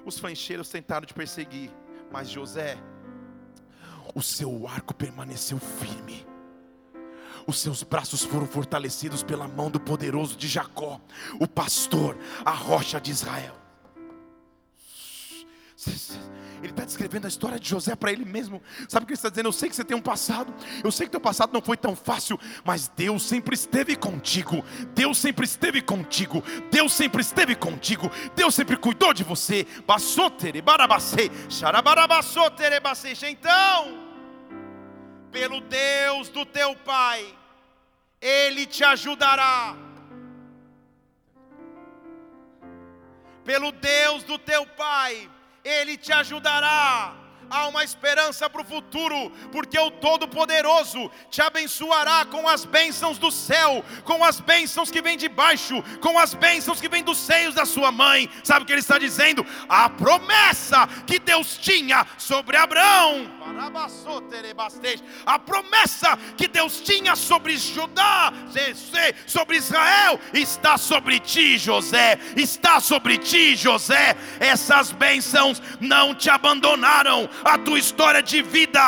Os flancheiros tentaram te perseguir, mas José, o seu arco permaneceu firme. Os seus braços foram fortalecidos pela mão do poderoso de Jacó, o pastor, a rocha de Israel. Ele está descrevendo a história de José para ele mesmo. Sabe o que ele está dizendo? Eu sei que você tem um passado. Eu sei que teu passado não foi tão fácil, mas Deus sempre esteve contigo. Deus sempre esteve contigo. Deus sempre esteve contigo. Deus sempre cuidou de você. Então, pelo Deus do teu pai, ele te ajudará. Pelo Deus do teu pai, ele te ajudará. Há uma esperança para o futuro, porque o Todo-Poderoso te abençoará com as bênçãos do céu, com as bênçãos que vêm de baixo, com as bênçãos que vêm dos seios da sua mãe. Sabe o que ele está dizendo? A promessa que Deus tinha sobre Abraão a promessa que Deus tinha sobre Judá, sobre Israel, está sobre ti, José. Está sobre ti, José. Essas bênçãos não te abandonaram. A tua história de vida.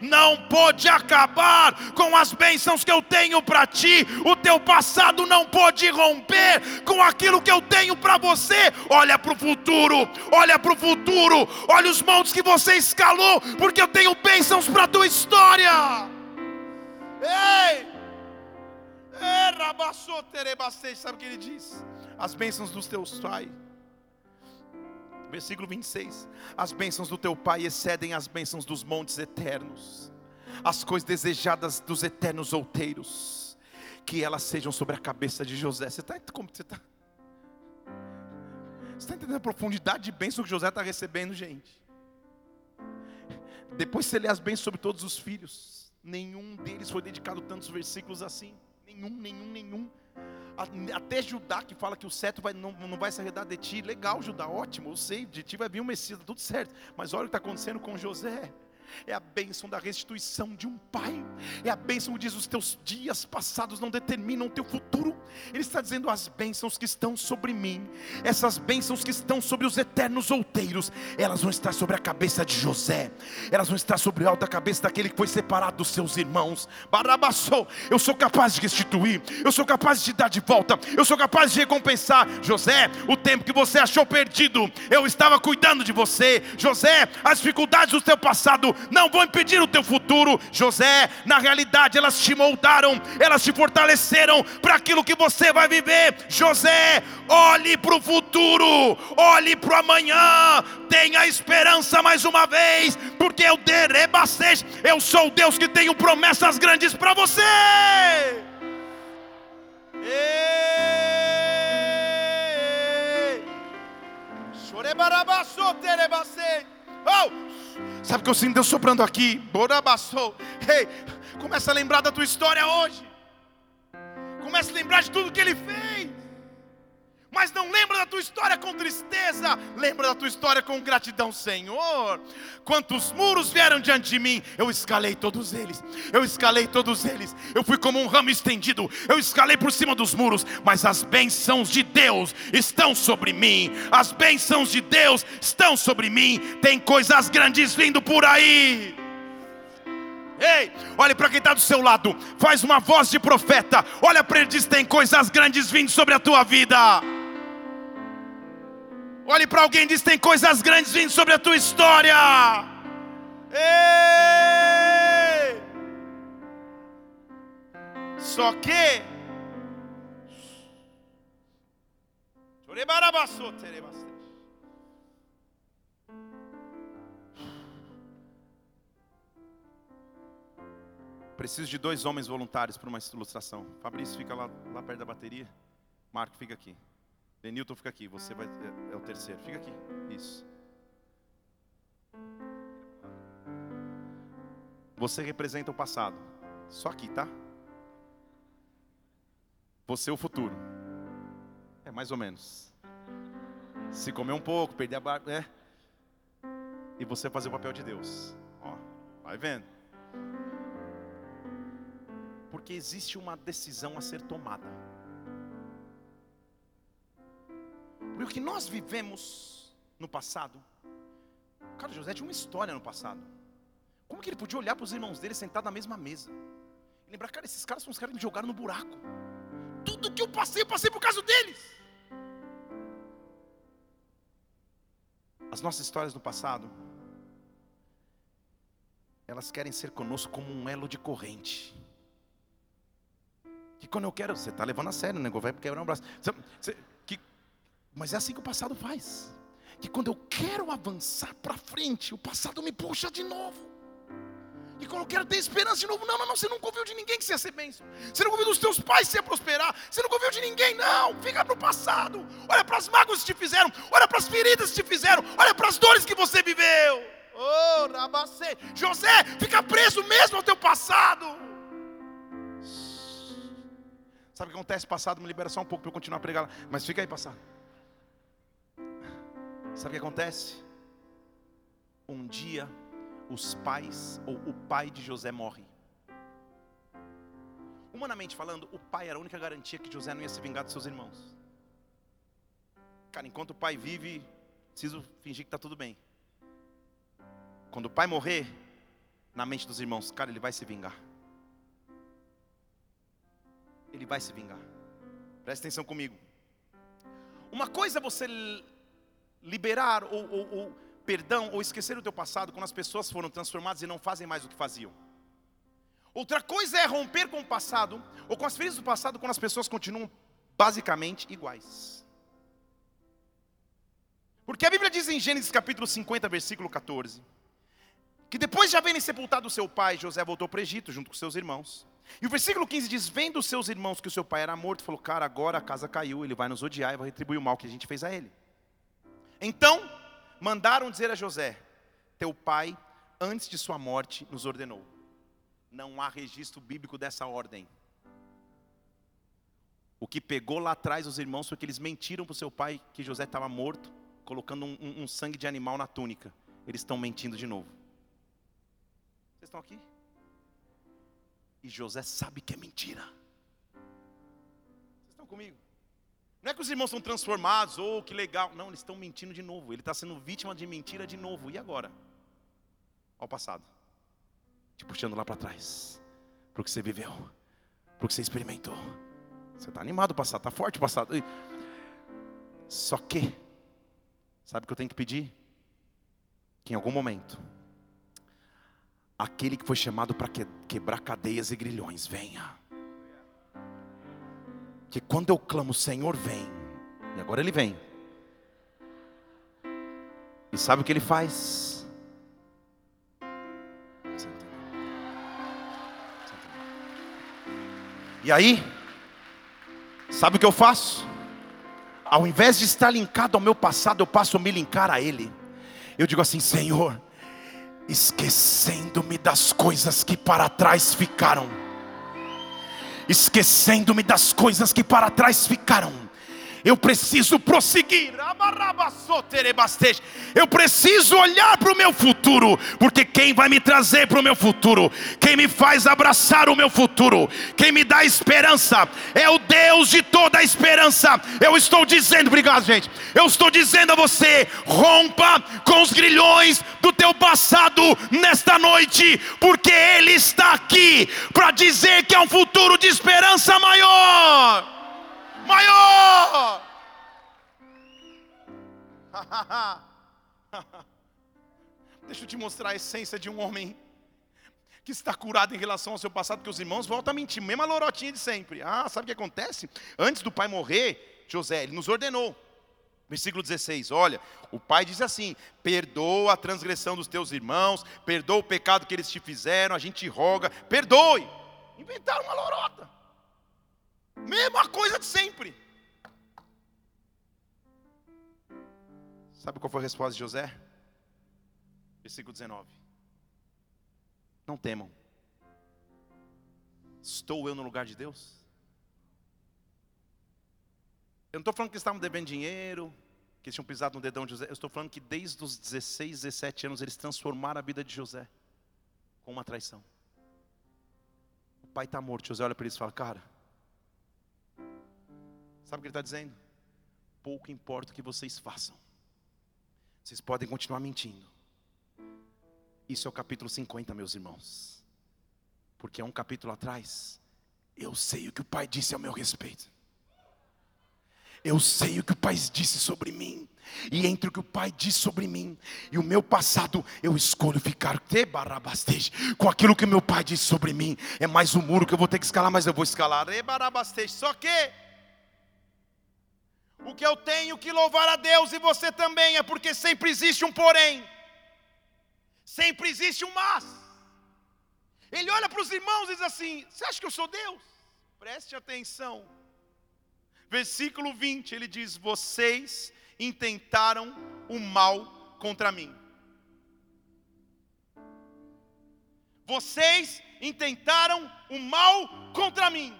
Não pode acabar com as bênçãos que eu tenho para ti. O teu passado não pode romper com aquilo que eu tenho para você. Olha para o futuro, olha para o futuro, olha os montes que você escalou, porque eu tenho bênçãos para a tua história. Ei! Sabe o que ele diz? As bênçãos dos teus pais. Versículo 26. As bênçãos do teu pai excedem as bênçãos dos montes eternos. As coisas desejadas dos eternos outeiros. Que elas sejam sobre a cabeça de José. Você está está? Você está entendendo a profundidade de bênção que José está recebendo, gente? Depois você lê as bênçãos sobre todos os filhos. Nenhum deles foi dedicado tantos versículos assim. Nenhum, nenhum, nenhum. Até Judá que fala que o cetro vai, não, não vai se arredar de ti. Legal, Judá, ótimo, eu sei, de ti vai vir o Messias, tá tudo certo. Mas olha o que está acontecendo com José é a bênção da restituição de um pai, é a bênção que diz: os teus dias passados não determinam o teu futuro. Ele está dizendo: as bênçãos que estão sobre mim, essas bênçãos que estão sobre os eternos outeiros, elas vão estar sobre a cabeça de José, elas vão estar sobre a alta cabeça daquele que foi separado dos seus irmãos. Barabassou, eu sou capaz de restituir, eu sou capaz de dar de volta, eu sou capaz de recompensar. José, o tempo que você achou perdido, eu estava cuidando de você. José, as dificuldades do teu passado não vão impedir o teu futuro. José, na realidade, elas te moldaram, elas te fortaleceram para aquilo que você vai viver. José, olhe para o futuro, olhe para o amanhã, tenha esperança mais uma vez, porque eu derebastej, eu sou o Deus que tenho promessas grandes para você. Oh! Sabe o que eu sinto Deus soprando aqui? Borabassou. Ei, começa a lembrar da tua história hoje. Começa a lembrar de tudo que Ele fez. Mas não lembra da tua história com tristeza, lembra da tua história com gratidão, Senhor. Quantos muros vieram diante de mim, eu escalei todos eles, eu escalei todos eles, eu fui como um ramo estendido, eu escalei por cima dos muros, mas as bênçãos de Deus estão sobre mim, as bênçãos de Deus estão sobre mim, tem coisas grandes vindo por aí. Ei, olhe para quem está do seu lado, faz uma voz de profeta, olha para ele e diz: tem coisas grandes vindo sobre a tua vida. Olhe para alguém e diz: tem coisas grandes vindo sobre a tua história. Ei! Só que Preciso de dois homens voluntários para uma ilustração. Fabrício fica lá, lá perto da bateria. Marco fica aqui. Denilton fica aqui, você vai, é, é o terceiro. Fica aqui. Isso. Você representa o passado. Só aqui, tá? Você é o futuro. É mais ou menos. Se comer um pouco, perder a barba, né? E você fazer o papel de Deus. Ó, vai vendo. Porque existe uma decisão a ser tomada. Porque o que nós vivemos no passado, cara, José tinha uma história no passado. Como que ele podia olhar para os irmãos dele sentados na mesma mesa? E lembrar, cara, esses caras são os caras que me jogaram no buraco. Tudo que eu passei, eu passei por causa deles. As nossas histórias do passado, elas querem ser conosco como um elo de corrente. Que quando eu quero, você está levando a sério, né? Vai quebrar um braço. Você, você, mas é assim que o passado faz. Que quando eu quero avançar para frente, o passado me puxa de novo. E quando eu quero ter esperança de novo, não, não, não, você nunca ouviu de ninguém que você ia ser bênção. Você nunca ouviu dos teus pais que você ia prosperar. Você nunca ouviu de ninguém, não. Fica no passado. Olha para as mágoas que te fizeram. Olha para as feridas que te fizeram. Olha para as dores que você viveu. Oh, Rabacê. José, fica preso mesmo ao teu passado. Sabe o que acontece? Passado me libera só um pouco para eu continuar a pregar. Mas fica aí, passado. Sabe o que acontece? Um dia os pais ou o pai de José morre. Humanamente falando, o pai era a única garantia que José não ia se vingar dos seus irmãos. Cara, enquanto o pai vive, preciso fingir que está tudo bem. Quando o pai morrer, na mente dos irmãos, cara, ele vai se vingar. Ele vai se vingar. Presta atenção comigo. Uma coisa é você liberar ou, ou, ou perdão ou esquecer o teu passado quando as pessoas foram transformadas e não fazem mais o que faziam. Outra coisa é romper com o passado ou com as feridas do passado quando as pessoas continuam basicamente iguais. Porque a Bíblia diz em Gênesis capítulo 50, versículo 14, que depois de haverem sepultado o seu pai, José voltou para o Egito junto com seus irmãos. E o versículo 15 diz: Vendo seus irmãos que o seu pai era morto, falou: Cara, agora a casa caiu, ele vai nos odiar e vai retribuir o mal que a gente fez a ele. Então, mandaram dizer a José: Teu pai, antes de sua morte, nos ordenou. Não há registro bíblico dessa ordem. O que pegou lá atrás os irmãos foi que eles mentiram para o seu pai que José estava morto, colocando um, um, um sangue de animal na túnica. Eles estão mentindo de novo. Vocês estão aqui? E José sabe que é mentira. Vocês estão comigo? Não é que os irmãos são transformados, ou oh, que legal. Não, eles estão mentindo de novo. Ele está sendo vítima de mentira de novo. E agora? Ao passado. Te puxando lá para trás. Para o que você viveu. Para o que você experimentou. Você está animado o passado, está forte o passado. Só que, sabe o que eu tenho que pedir? Que em algum momento, aquele que foi chamado para quebrar cadeias e grilhões, venha que quando eu clamo, Senhor, vem. E agora ele vem. E sabe o que ele faz? E aí, sabe o que eu faço? Ao invés de estar linkado ao meu passado, eu passo a me linkar a Ele. Eu digo assim: Senhor, esquecendo-me das coisas que para trás ficaram esquecendo-me das coisas que para trás ficaram eu preciso prosseguir. Eu preciso olhar para o meu futuro, porque quem vai me trazer para o meu futuro, quem me faz abraçar o meu futuro, quem me dá esperança, é o Deus de toda a esperança. Eu estou dizendo, obrigado, gente. Eu estou dizendo a você: rompa com os grilhões do teu passado nesta noite, porque Ele está aqui para dizer que é um futuro de esperança maior maior. *laughs* Deixa eu te mostrar a essência de um homem que está curado em relação ao seu passado, porque os irmãos voltam a mentir, mesma lorotinha de sempre. Ah, sabe o que acontece? Antes do pai morrer, José, ele nos ordenou. Versículo 16, olha, o pai diz assim: perdoa a transgressão dos teus irmãos, perdoa o pecado que eles te fizeram, a gente roga, perdoe. Inventaram uma lorota. Mesma coisa de sempre. Sabe qual foi a resposta de José? Versículo 19. Não temam. Estou eu no lugar de Deus? Eu não estou falando que eles estavam devendo dinheiro, que eles tinham pisado no dedão de José. Eu estou falando que desde os 16, 17 anos eles transformaram a vida de José com uma traição. O pai está morto. José olha para eles e fala: Cara, Sabe o que ele está dizendo? Pouco importa o que vocês façam. Vocês podem continuar mentindo. Isso é o capítulo 50, meus irmãos. Porque é um capítulo atrás. Eu sei o que o Pai disse ao meu respeito. Eu sei o que o Pai disse sobre mim. E entre o que o Pai disse sobre mim e o meu passado, eu escolho ficar com aquilo que meu Pai disse sobre mim. É mais um muro que eu vou ter que escalar, mas eu vou escalar. Só que o que eu tenho que louvar a Deus e você também é porque sempre existe um porém, sempre existe um mas. Ele olha para os irmãos e diz assim: Você acha que eu sou Deus? Preste atenção. Versículo 20, ele diz: Vocês intentaram o mal contra mim. Vocês intentaram o mal contra mim.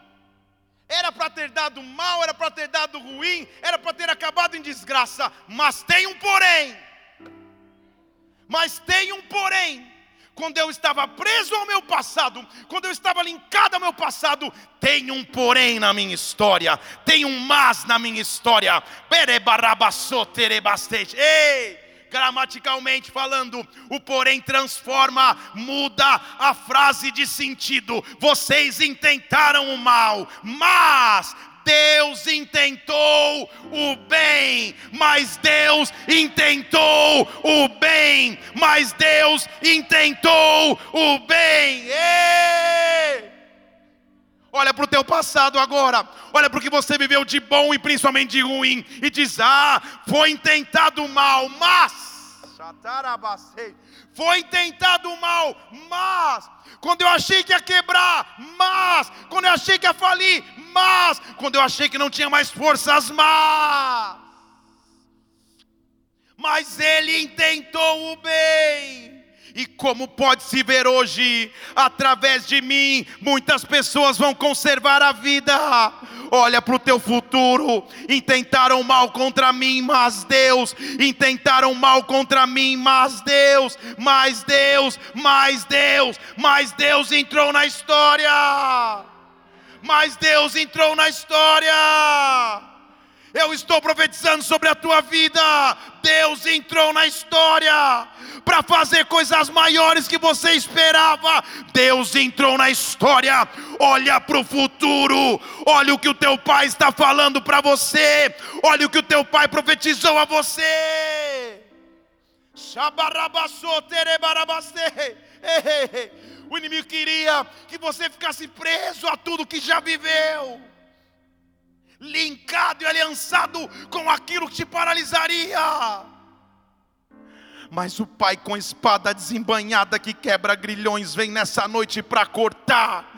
Era para ter dado mal, era para ter dado ruim, era para ter acabado em desgraça, mas tem um porém. Mas tem um porém. Quando eu estava preso ao meu passado, quando eu estava linkado ao meu passado, tem um porém na minha história, tem um mas na minha história. Ei, gramaticalmente falando, o porém transforma, muda a frase de sentido. Vocês intentaram o mal, mas Deus intentou o bem, mas Deus intentou o bem, mas Deus intentou o bem. Ei! Olha para o teu passado agora, olha para o que você viveu de bom e principalmente de ruim, e diz: Ah, foi intentado o mal, mas foi tentado mal, mas quando eu achei que ia quebrar, mas quando eu achei que ia falir, mas quando eu achei que não tinha mais forças, mas mas ele intentou o bem. E como pode se ver hoje, através de mim, muitas pessoas vão conservar a vida. Olha para o teu futuro. Intentaram mal contra mim, mas Deus. Intentaram mal contra mim, mas Deus. Mas Deus, mas Deus, mas Deus entrou na história. Mas Deus entrou na história. Eu estou profetizando sobre a tua vida. Deus entrou na história para fazer coisas maiores que você esperava. Deus entrou na história. Olha para o futuro. Olha o que o teu pai está falando para você. Olha o que o teu pai profetizou a você. O inimigo queria que você ficasse preso a tudo que já viveu linkado e aliançado com aquilo que te paralisaria. Mas o Pai com espada desembanhada que quebra grilhões vem nessa noite para cortar.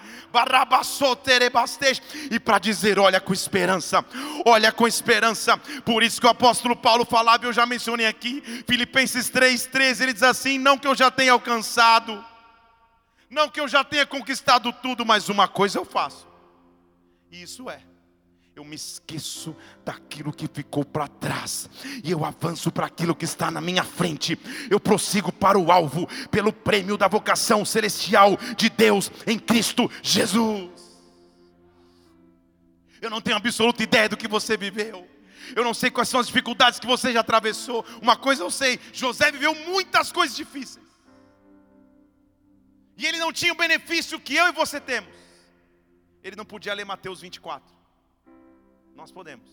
E para dizer, olha com esperança, olha com esperança. Por isso que o apóstolo Paulo falava, eu já mencionei aqui, Filipenses 3,13, ele diz assim: não que eu já tenha alcançado, não que eu já tenha conquistado tudo, mas uma coisa eu faço. E isso é eu me esqueço daquilo que ficou para trás e eu avanço para aquilo que está na minha frente. Eu prossigo para o alvo, pelo prêmio da vocação celestial de Deus em Cristo Jesus. Eu não tenho absoluta ideia do que você viveu. Eu não sei quais são as dificuldades que você já atravessou. Uma coisa eu sei: José viveu muitas coisas difíceis. E ele não tinha o benefício que eu e você temos. Ele não podia ler Mateus 24. Nós podemos.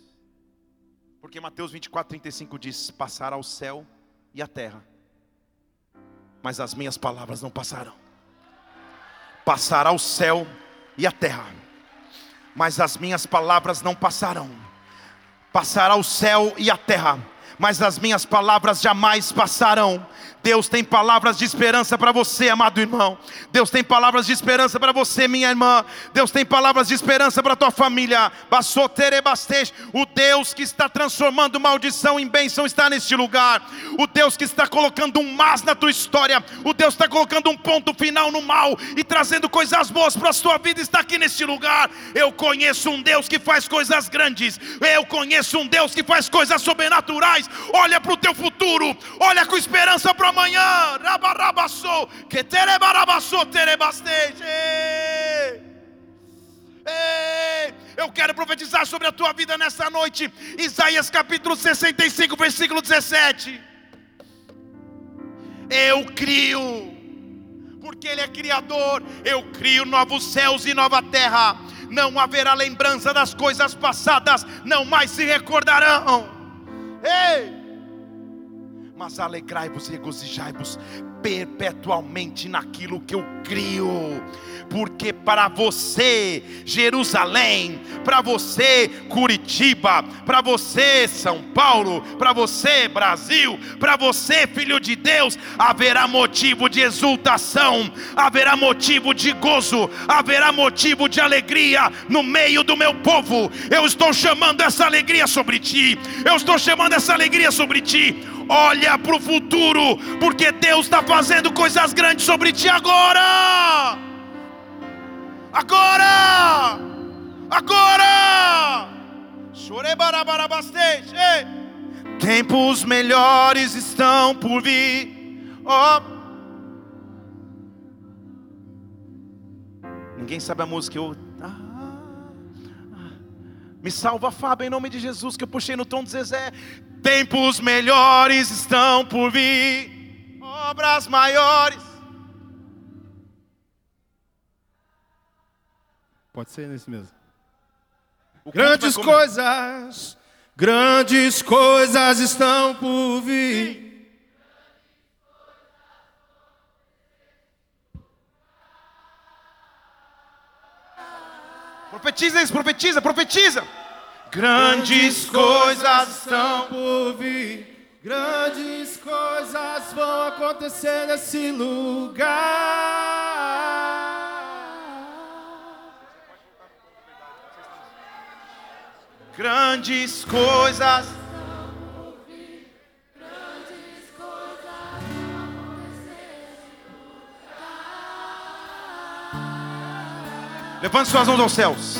Porque Mateus 24, 35 diz: Passará o céu e a terra, mas as minhas palavras não passarão. Passará o céu e a terra, mas as minhas palavras não passarão. Passará o céu e a terra, mas as minhas palavras jamais passarão. Deus tem palavras de esperança para você, amado irmão. Deus tem palavras de esperança para você, minha irmã. Deus tem palavras de esperança para tua família. O Deus que está transformando maldição em bênção está neste lugar. O Deus que está colocando um mas na tua história. O Deus está colocando um ponto final no mal e trazendo coisas boas para a sua vida está aqui neste lugar. Eu conheço um Deus que faz coisas grandes. Eu conheço um Deus que faz coisas sobrenaturais. Olha para o teu futuro. Olha com esperança para amanhã. Rabarabassou, que terebarabassou, terebasteje. Eu quero profetizar sobre a tua vida nessa noite. Isaías capítulo 65, versículo 17. Eu crio, porque Ele é Criador. Eu crio novos céus e nova terra. Não haverá lembrança das coisas passadas, não mais se recordarão. Ei! Mas alegrai-vos e regozijai-vos perpetualmente naquilo que eu crio porque para você, Jerusalém, para você, Curitiba, para você, São Paulo, para você, Brasil, para você, filho de Deus, haverá motivo de exultação, haverá motivo de gozo, haverá motivo de alegria no meio do meu povo. Eu estou chamando essa alegria sobre ti, eu estou chamando essa alegria sobre ti. Olha para o futuro, porque Deus está fazendo coisas grandes sobre ti agora. Agora! Agora! Tempos melhores estão por vir. Oh. Ninguém sabe a música. Eu... Ah, Me salva, Fábio, em nome de Jesus, que eu puxei no tom de Zezé. Tempos melhores estão por vir, obras maiores. Pode ser nesse mesmo. Grandes coisas, grandes coisas estão por vir. Profetiza isso, profetiza, profetiza. Grandes coisas estão. por vir. Grandes coisas vão acontecer nesse lugar. Grandes coisas. Levante suas mãos aos céus.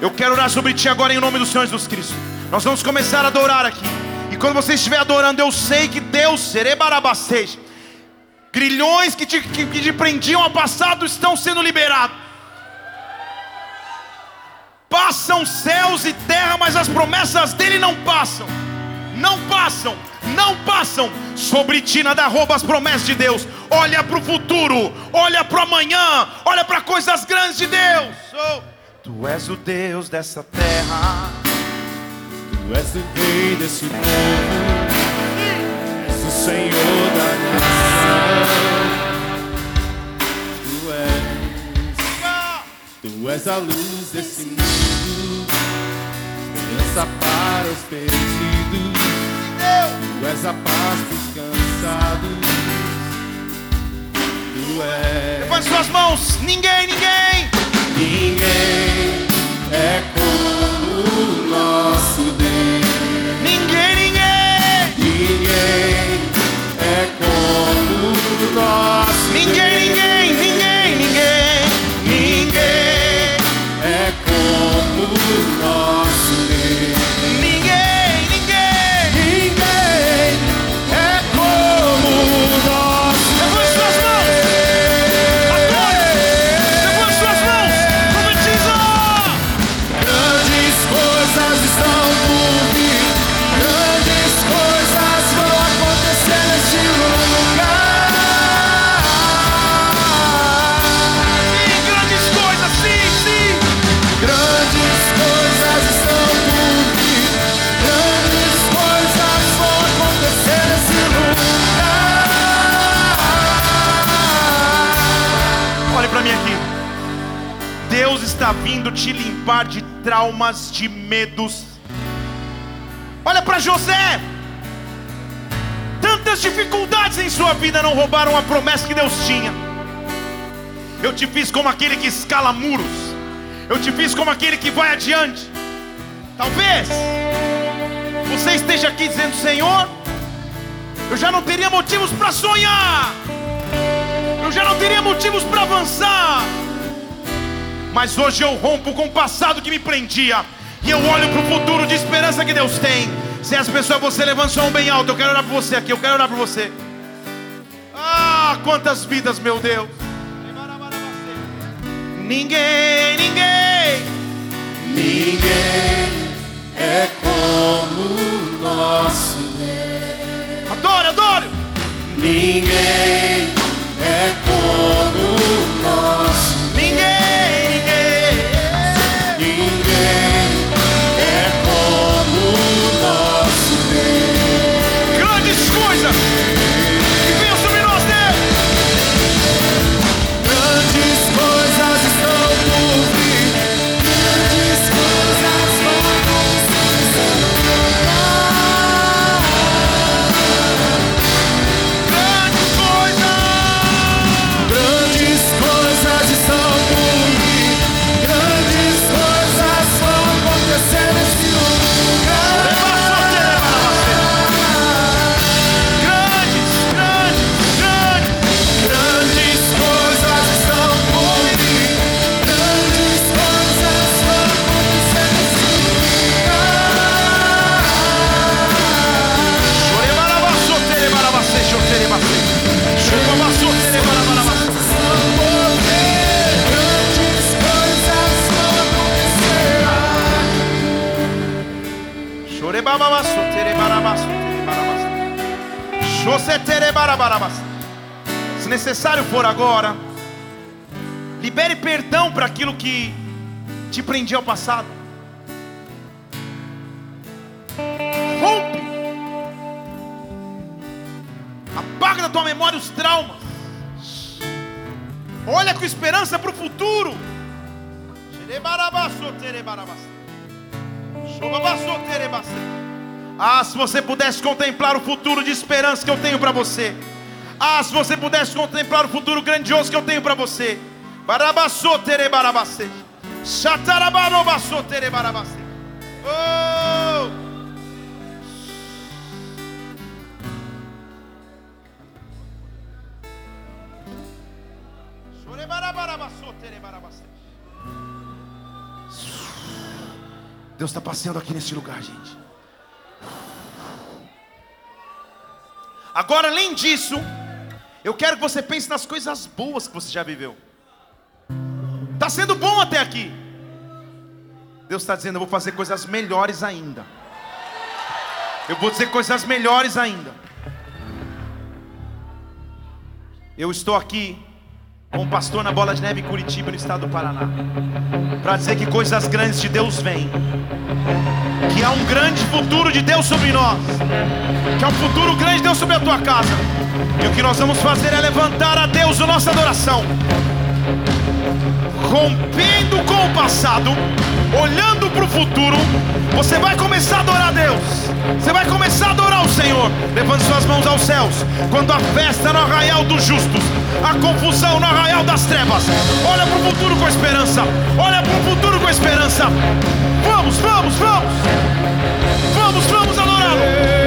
Eu quero orar sobre ti agora em nome do Senhor Jesus Cristo. Nós vamos começar a adorar aqui. E quando você estiver adorando, eu sei que Deus, serebarabasteja. Grilhões que te, que, que te prendiam ao passado estão sendo liberados. Passam céus e terra, mas as promessas dele não passam. Não passam, não passam. Sobre ti nada rouba as promessas de Deus. Olha para o futuro, olha para o amanhã, olha para coisas grandes de Deus. Oh, tu és o Deus dessa terra. Tu és o rei desse povo, és o Senhor da nação. Tu és a luz desse mundo, esperança para os perdidos. Tu és a paz dos cansados. Tu és. Levante suas mãos, ninguém, ninguém. Ninguém é como o de traumas, de medos. Olha para José. Tantas dificuldades em sua vida não roubaram a promessa que Deus tinha. Eu te fiz como aquele que escala muros. Eu te fiz como aquele que vai adiante. Talvez você esteja aqui dizendo: Senhor, eu já não teria motivos para sonhar. Eu já não teria motivos para avançar. Mas hoje eu rompo com o passado que me prendia. E eu olho para o futuro de esperança que Deus tem. Se as pessoas, você levanta sua mão bem alto. Eu quero orar por você aqui. Eu quero orar por você. Ah, quantas vidas, meu Deus. Ninguém, ninguém. Ninguém é como o nosso Adore, adore. Ninguém é como o for agora, libere perdão para aquilo que te prendia ao passado. Rompe. Apaga da tua memória os traumas. Olha com esperança para o futuro. Ah, se você pudesse contemplar o futuro de esperança que eu tenho para você. Ah, se você pudesse contemplar o futuro grandioso que eu tenho para você. Oh! Deus está passeando aqui nesse lugar, gente. Agora, além disso, eu quero que você pense nas coisas boas que você já viveu. Está sendo bom até aqui. Deus está dizendo: Eu vou fazer coisas melhores ainda. Eu vou dizer coisas melhores ainda. Eu estou aqui como pastor na Bola de Neve em Curitiba, no estado do Paraná, para dizer que coisas grandes de Deus vêm, que há um grande futuro de Deus sobre nós, que há um futuro grande de Deus sobre a tua casa, e o que nós vamos fazer é levantar a Deus a nossa adoração, rompendo com o passado, olhando para o futuro, você vai começar a adorar a Deus, você vai começar a adorar o Senhor, levando suas mãos aos céus, quando a festa no arraial dos justos, a confusão no arraial das trevas, olha para o futuro com esperança, olha para o futuro com esperança, vamos, vamos, vamos, vamos, vamos adorá-lo.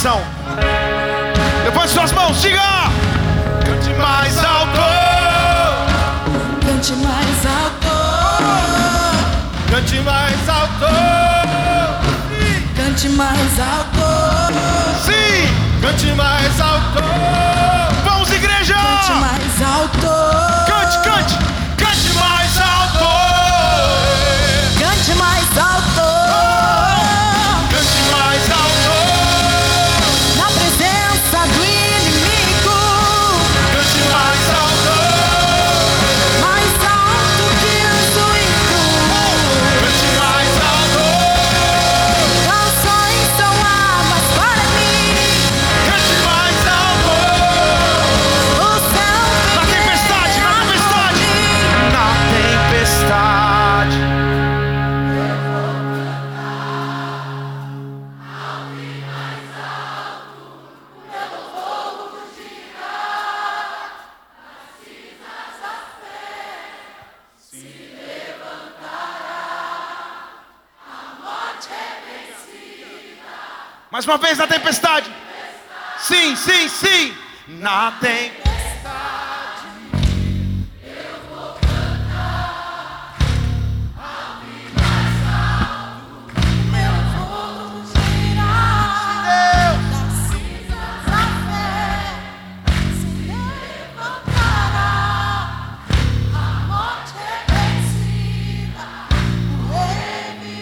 Adoração. Levante suas mãos, diga! Cante mais alto! Cante mais alto. Cante mais alto. Cante mais alto. Sim! Cante mais alto. Vamos, igreja! Cante mais alto. Cante, cante! Cante Na tempestade.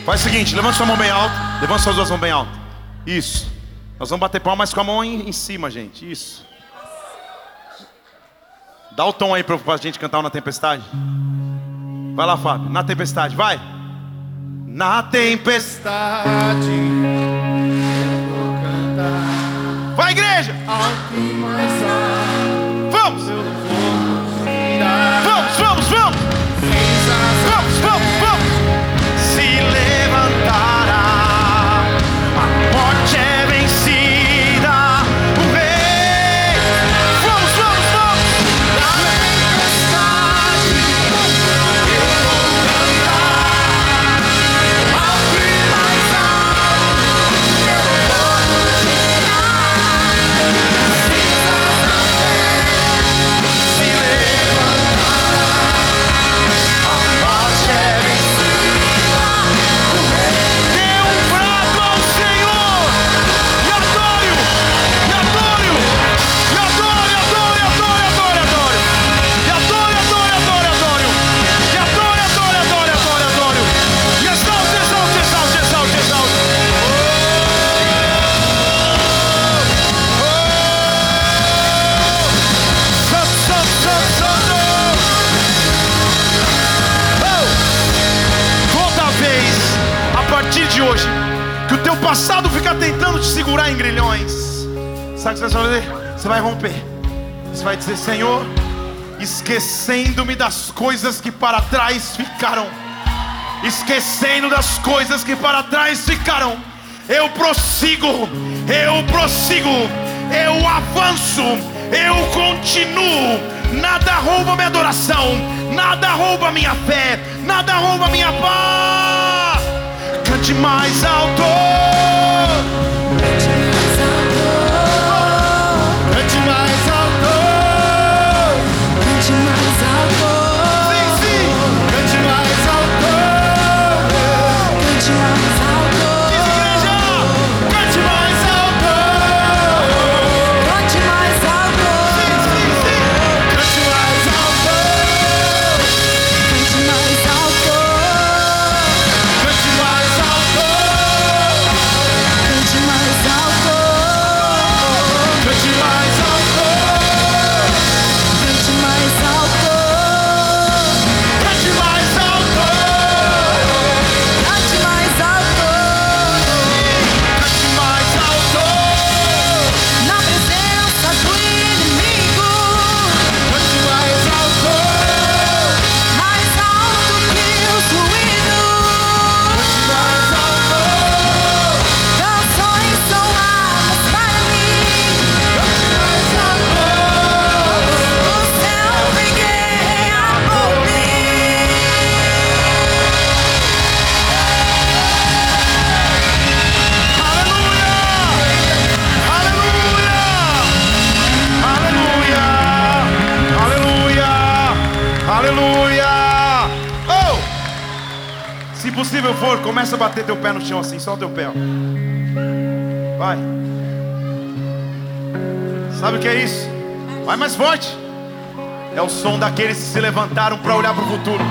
Faz o seguinte, levanta sua mão bem alto. Levanta suas duas mãos bem alto. Isso. Nós vamos bater palmas com a mão em cima, gente. Isso. Dá o tom aí pra, pra gente cantar na tempestade. Vai lá, Fábio. Na tempestade, vai. Na tempestade. Tempestade. Eu vou cantar Vai, igreja. alto e mais alto. Vamos. Das coisas que para trás ficaram, esquecendo das coisas que para trás ficaram, eu prossigo, eu prossigo, eu avanço, eu continuo. Nada rouba minha adoração, nada rouba minha fé, nada rouba minha paz. Cante mais alto, bater teu pé no chão assim, só o teu pé. ó. Vai. Sabe o que é isso? Vai mais forte. É o som daqueles que se levantaram para olhar para o futuro.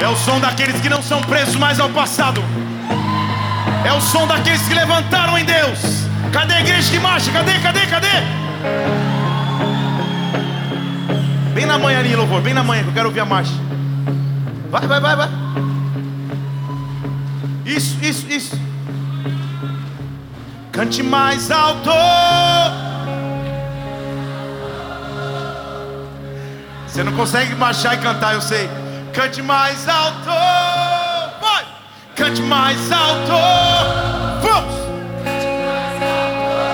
É o som daqueles que não são presos mais ao passado. É o som daqueles que levantaram em Deus. Cadê a igreja que marcha? Cadê? Cadê? Cadê? Bem na manhã ali, louvor. Bem na manhã que eu quero ouvir a marcha. Vai, vai, vai, vai. Isso, isso, isso. Cante mais alto. Você não consegue marchar e cantar, eu sei. Cante mais alto. Vai. Cante mais alto. Vamos.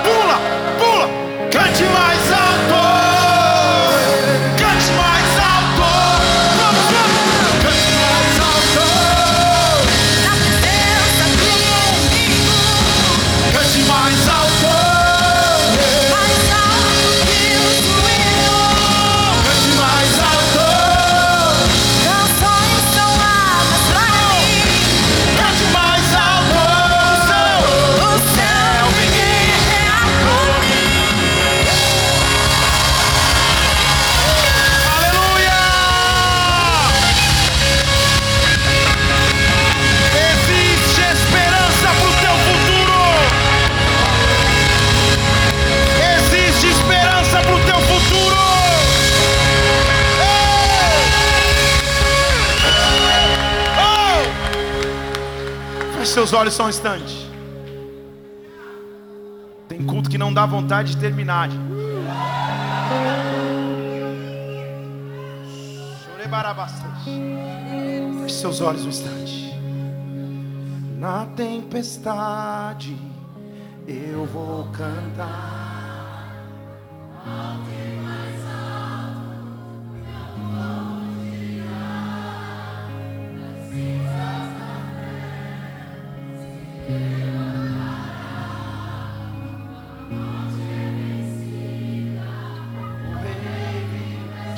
Pula, pula. Cante mais alto. Seus olhos só um instante. Tem culto que não dá vontade de terminar. Feche seus olhos um instante. Na tempestade eu vou cantar.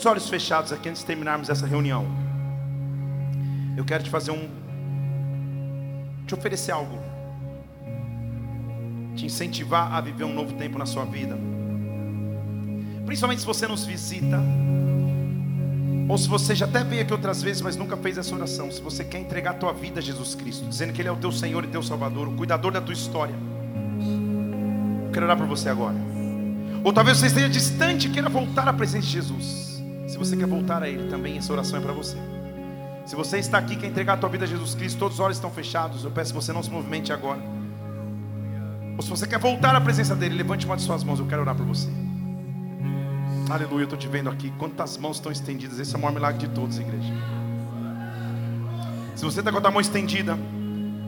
todos os olhos fechados aqui antes de terminarmos essa reunião, eu quero te fazer um. te oferecer algo, te incentivar a viver um novo tempo na sua vida, principalmente se você nos visita, ou se você já até veio aqui outras vezes, mas nunca fez essa oração, se você quer entregar a tua vida a Jesus Cristo, dizendo que Ele é o teu Senhor e teu Salvador, o cuidador da tua história, eu quero orar por você agora. Ou talvez você esteja distante e queira voltar à presença de Jesus. Você quer voltar a Ele, também essa oração é para você. Se você está aqui quer entregar a tua vida a Jesus Cristo, todos os olhos estão fechados. Eu peço que você não se movimente agora. Ou se você quer voltar à presença dele, levante uma de suas mãos. Eu quero orar por você. Aleluia, eu estou te vendo aqui. Quantas mãos estão estendidas? Esse é o maior milagre de todos, igreja. Se você está com a mão estendida,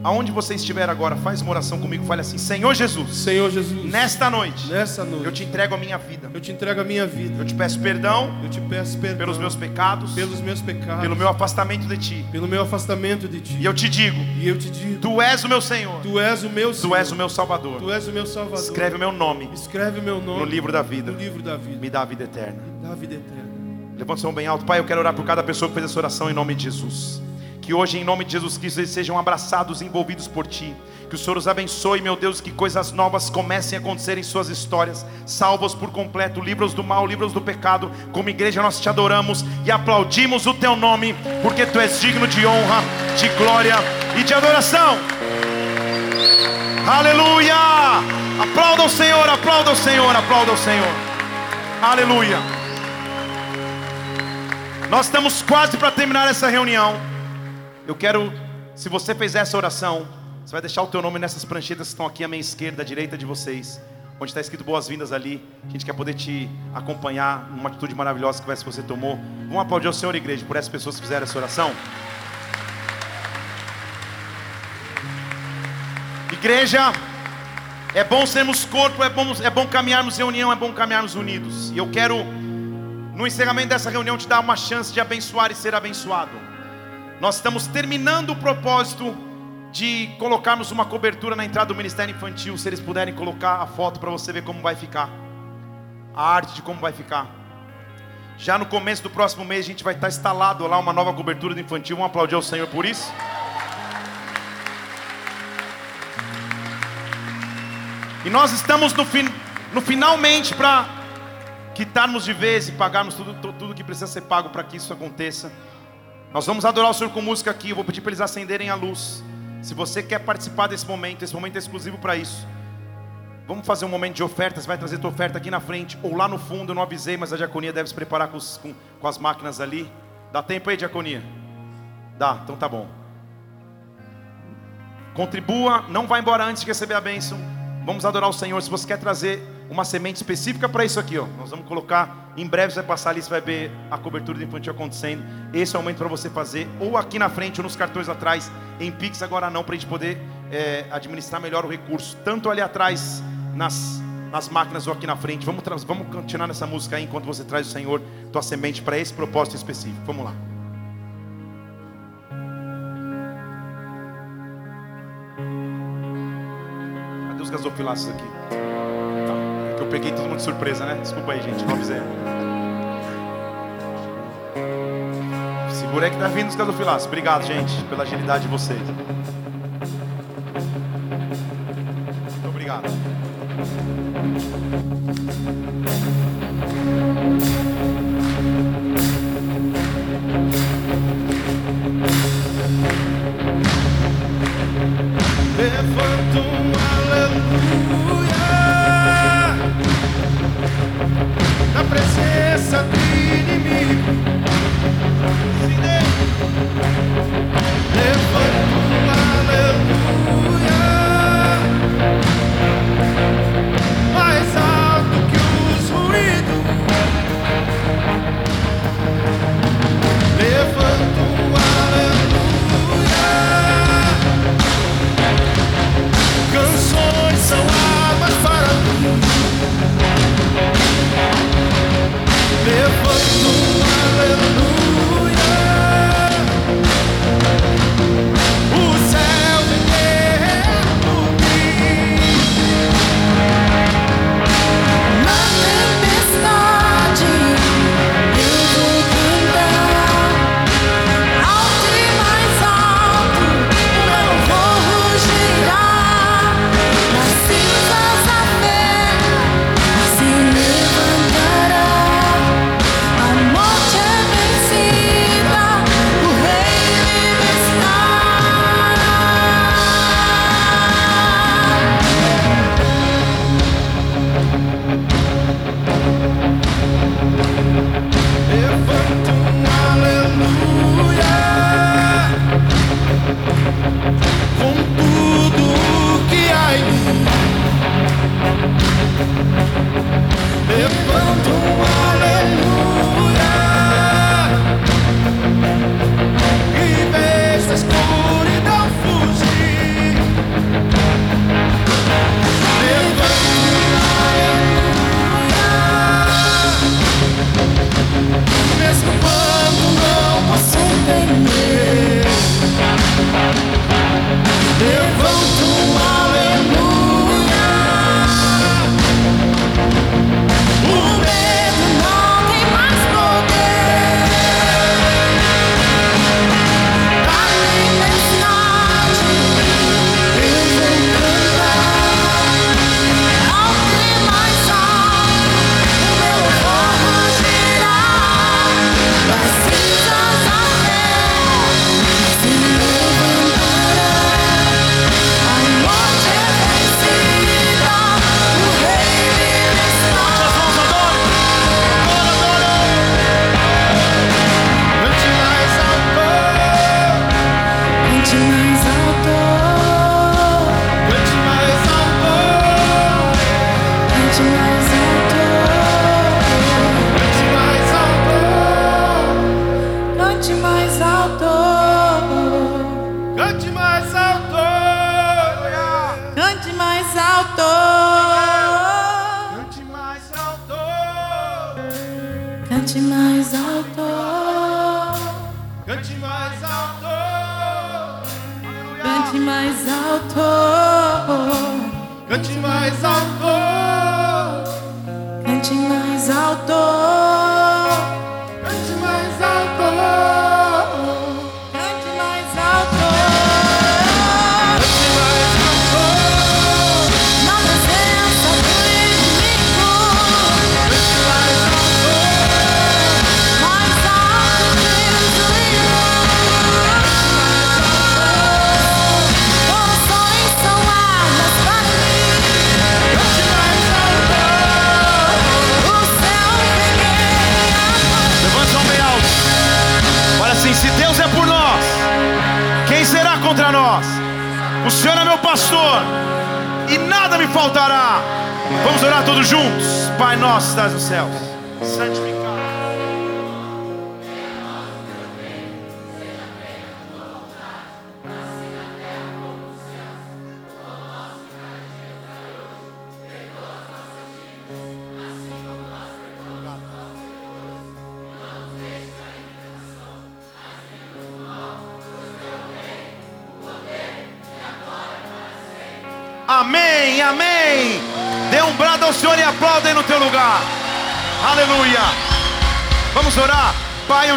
aonde você estiver agora, faz uma oração comigo. Fale assim: Senhor Jesus, Senhor Jesus, nesta noite, nessa noite, eu te entrego a minha vida. eu te entrego a minha vida. Eu te peço perdão Eu te peço perdão pelos meus pecados, pelos meus pecados, pelo meu afastamento de ti. pelo meu afastamento de ti. E eu te digo: E eu te digo, Tu és o meu Senhor, tu és o meu Tu Senhor, és o meu Salvador. tu és o meu Salvador. Escreve o meu nome Escreve meu nome no livro da vida. no livro da vida, Me dá a vida eterna. da vida eterna. Levanta sua mão bem alto. Pai, eu quero orar por cada pessoa que fez essa oração em nome de Jesus. Que hoje, em nome de Jesus Cristo, eles sejam abraçados e envolvidos por Ti. Que o Senhor os abençoe, meu Deus, que coisas novas comecem a acontecer em suas histórias. Salva-os por completo, livra-os do mal, livra-os do pecado. Como igreja, nós te adoramos e aplaudimos o Teu nome, porque Tu és digno de honra, de glória e de adoração. Aleluia! Aplauda o Senhor, aplauda o Senhor, aplauda o Senhor. Aleluia! Nós estamos quase para terminar essa reunião. Eu quero, se você fizer essa oração, você vai deixar o teu nome nessas pranchetas que estão aqui à minha esquerda, à direita de vocês, onde está escrito boas-vindas ali. A gente quer poder te acompanhar numa atitude maravilhosa que você tomou. Vamos aplaudir ao Senhor, igreja, por essas pessoas que fizeram essa oração. Igreja, é bom sermos corpo, é bom, é bom caminharmos em união, é bom caminharmos unidos. E eu quero, no encerramento dessa reunião, te dar uma chance de abençoar e ser abençoado. Nós estamos terminando o propósito de colocarmos uma cobertura na entrada do Ministério Infantil. Se eles puderem colocar a foto para você ver como vai ficar, a arte de como vai ficar. Já no começo do próximo mês, a gente vai estar instalado lá uma nova cobertura do infantil. Vamos aplaudir ao Senhor por isso. E nós estamos no, fin, no finalmente para quitarmos de vez e pagarmos tudo, tudo, tudo que precisa ser pago para que isso aconteça. Nós vamos adorar o Senhor com música aqui. Eu vou pedir para eles acenderem a luz. Se você quer participar desse momento, esse momento é exclusivo para isso. Vamos fazer um momento de oferta. Você vai trazer tua oferta aqui na frente ou lá no fundo. Eu não avisei, mas a diaconia deve se preparar com, com- com as máquinas ali. Dá tempo aí, diaconia? Dá, então tá bom. Contribua, não vá embora antes de receber a bênção. Vamos adorar o Senhor. Se você quer trazer uma semente específica para isso aqui, ó, nós vamos colocar. Em breve você vai passar ali, você vai ver a cobertura do infantil acontecendo. Esse é o momento para você fazer, ou aqui na frente, ou nos cartões atrás, em Pix agora não, para a gente poder é, administrar melhor o recurso, tanto ali atrás nas, nas máquinas ou aqui na frente. Vamos, vamos continuar nessa música aí enquanto você traz o Senhor tua semente para esse propósito específico. Vamos lá. Cadê os gasofilaços aqui? Tá. Eu peguei todo mundo de surpresa, né? Desculpa aí, gente. Não avisei. Segura aí que tá vindo os gasofilaços. Obrigado, gente, pela agilidade de vocês. Muito obrigado. Presidente.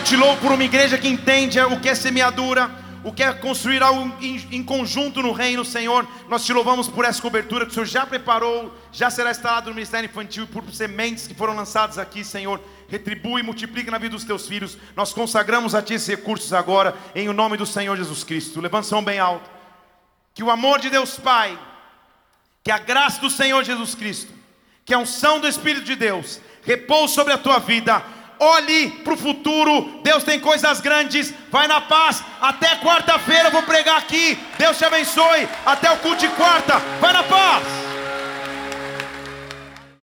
Te louvo por uma igreja que entende o que é semeadura, o que é construir algo em, conjunto no reino, Senhor. Nós te louvamos por essa cobertura que o Senhor já preparou, já será instalado no ministério infantil por sementes que foram lançadas aqui, Senhor. Retribui e na vida dos teus filhos. Nós consagramos a Ti esses recursos agora, em o nome do Senhor Jesus Cristo. Levanta sua mão bem alto. Que o amor de Deus Pai, que a graça do Senhor Jesus Cristo, que a unção do Espírito de Deus repouse sobre a tua vida. Olhe para o futuro, Deus tem coisas grandes. Vai na paz, até quarta-feira eu vou pregar aqui. Deus te abençoe. Até o culto de quarta, vai na paz.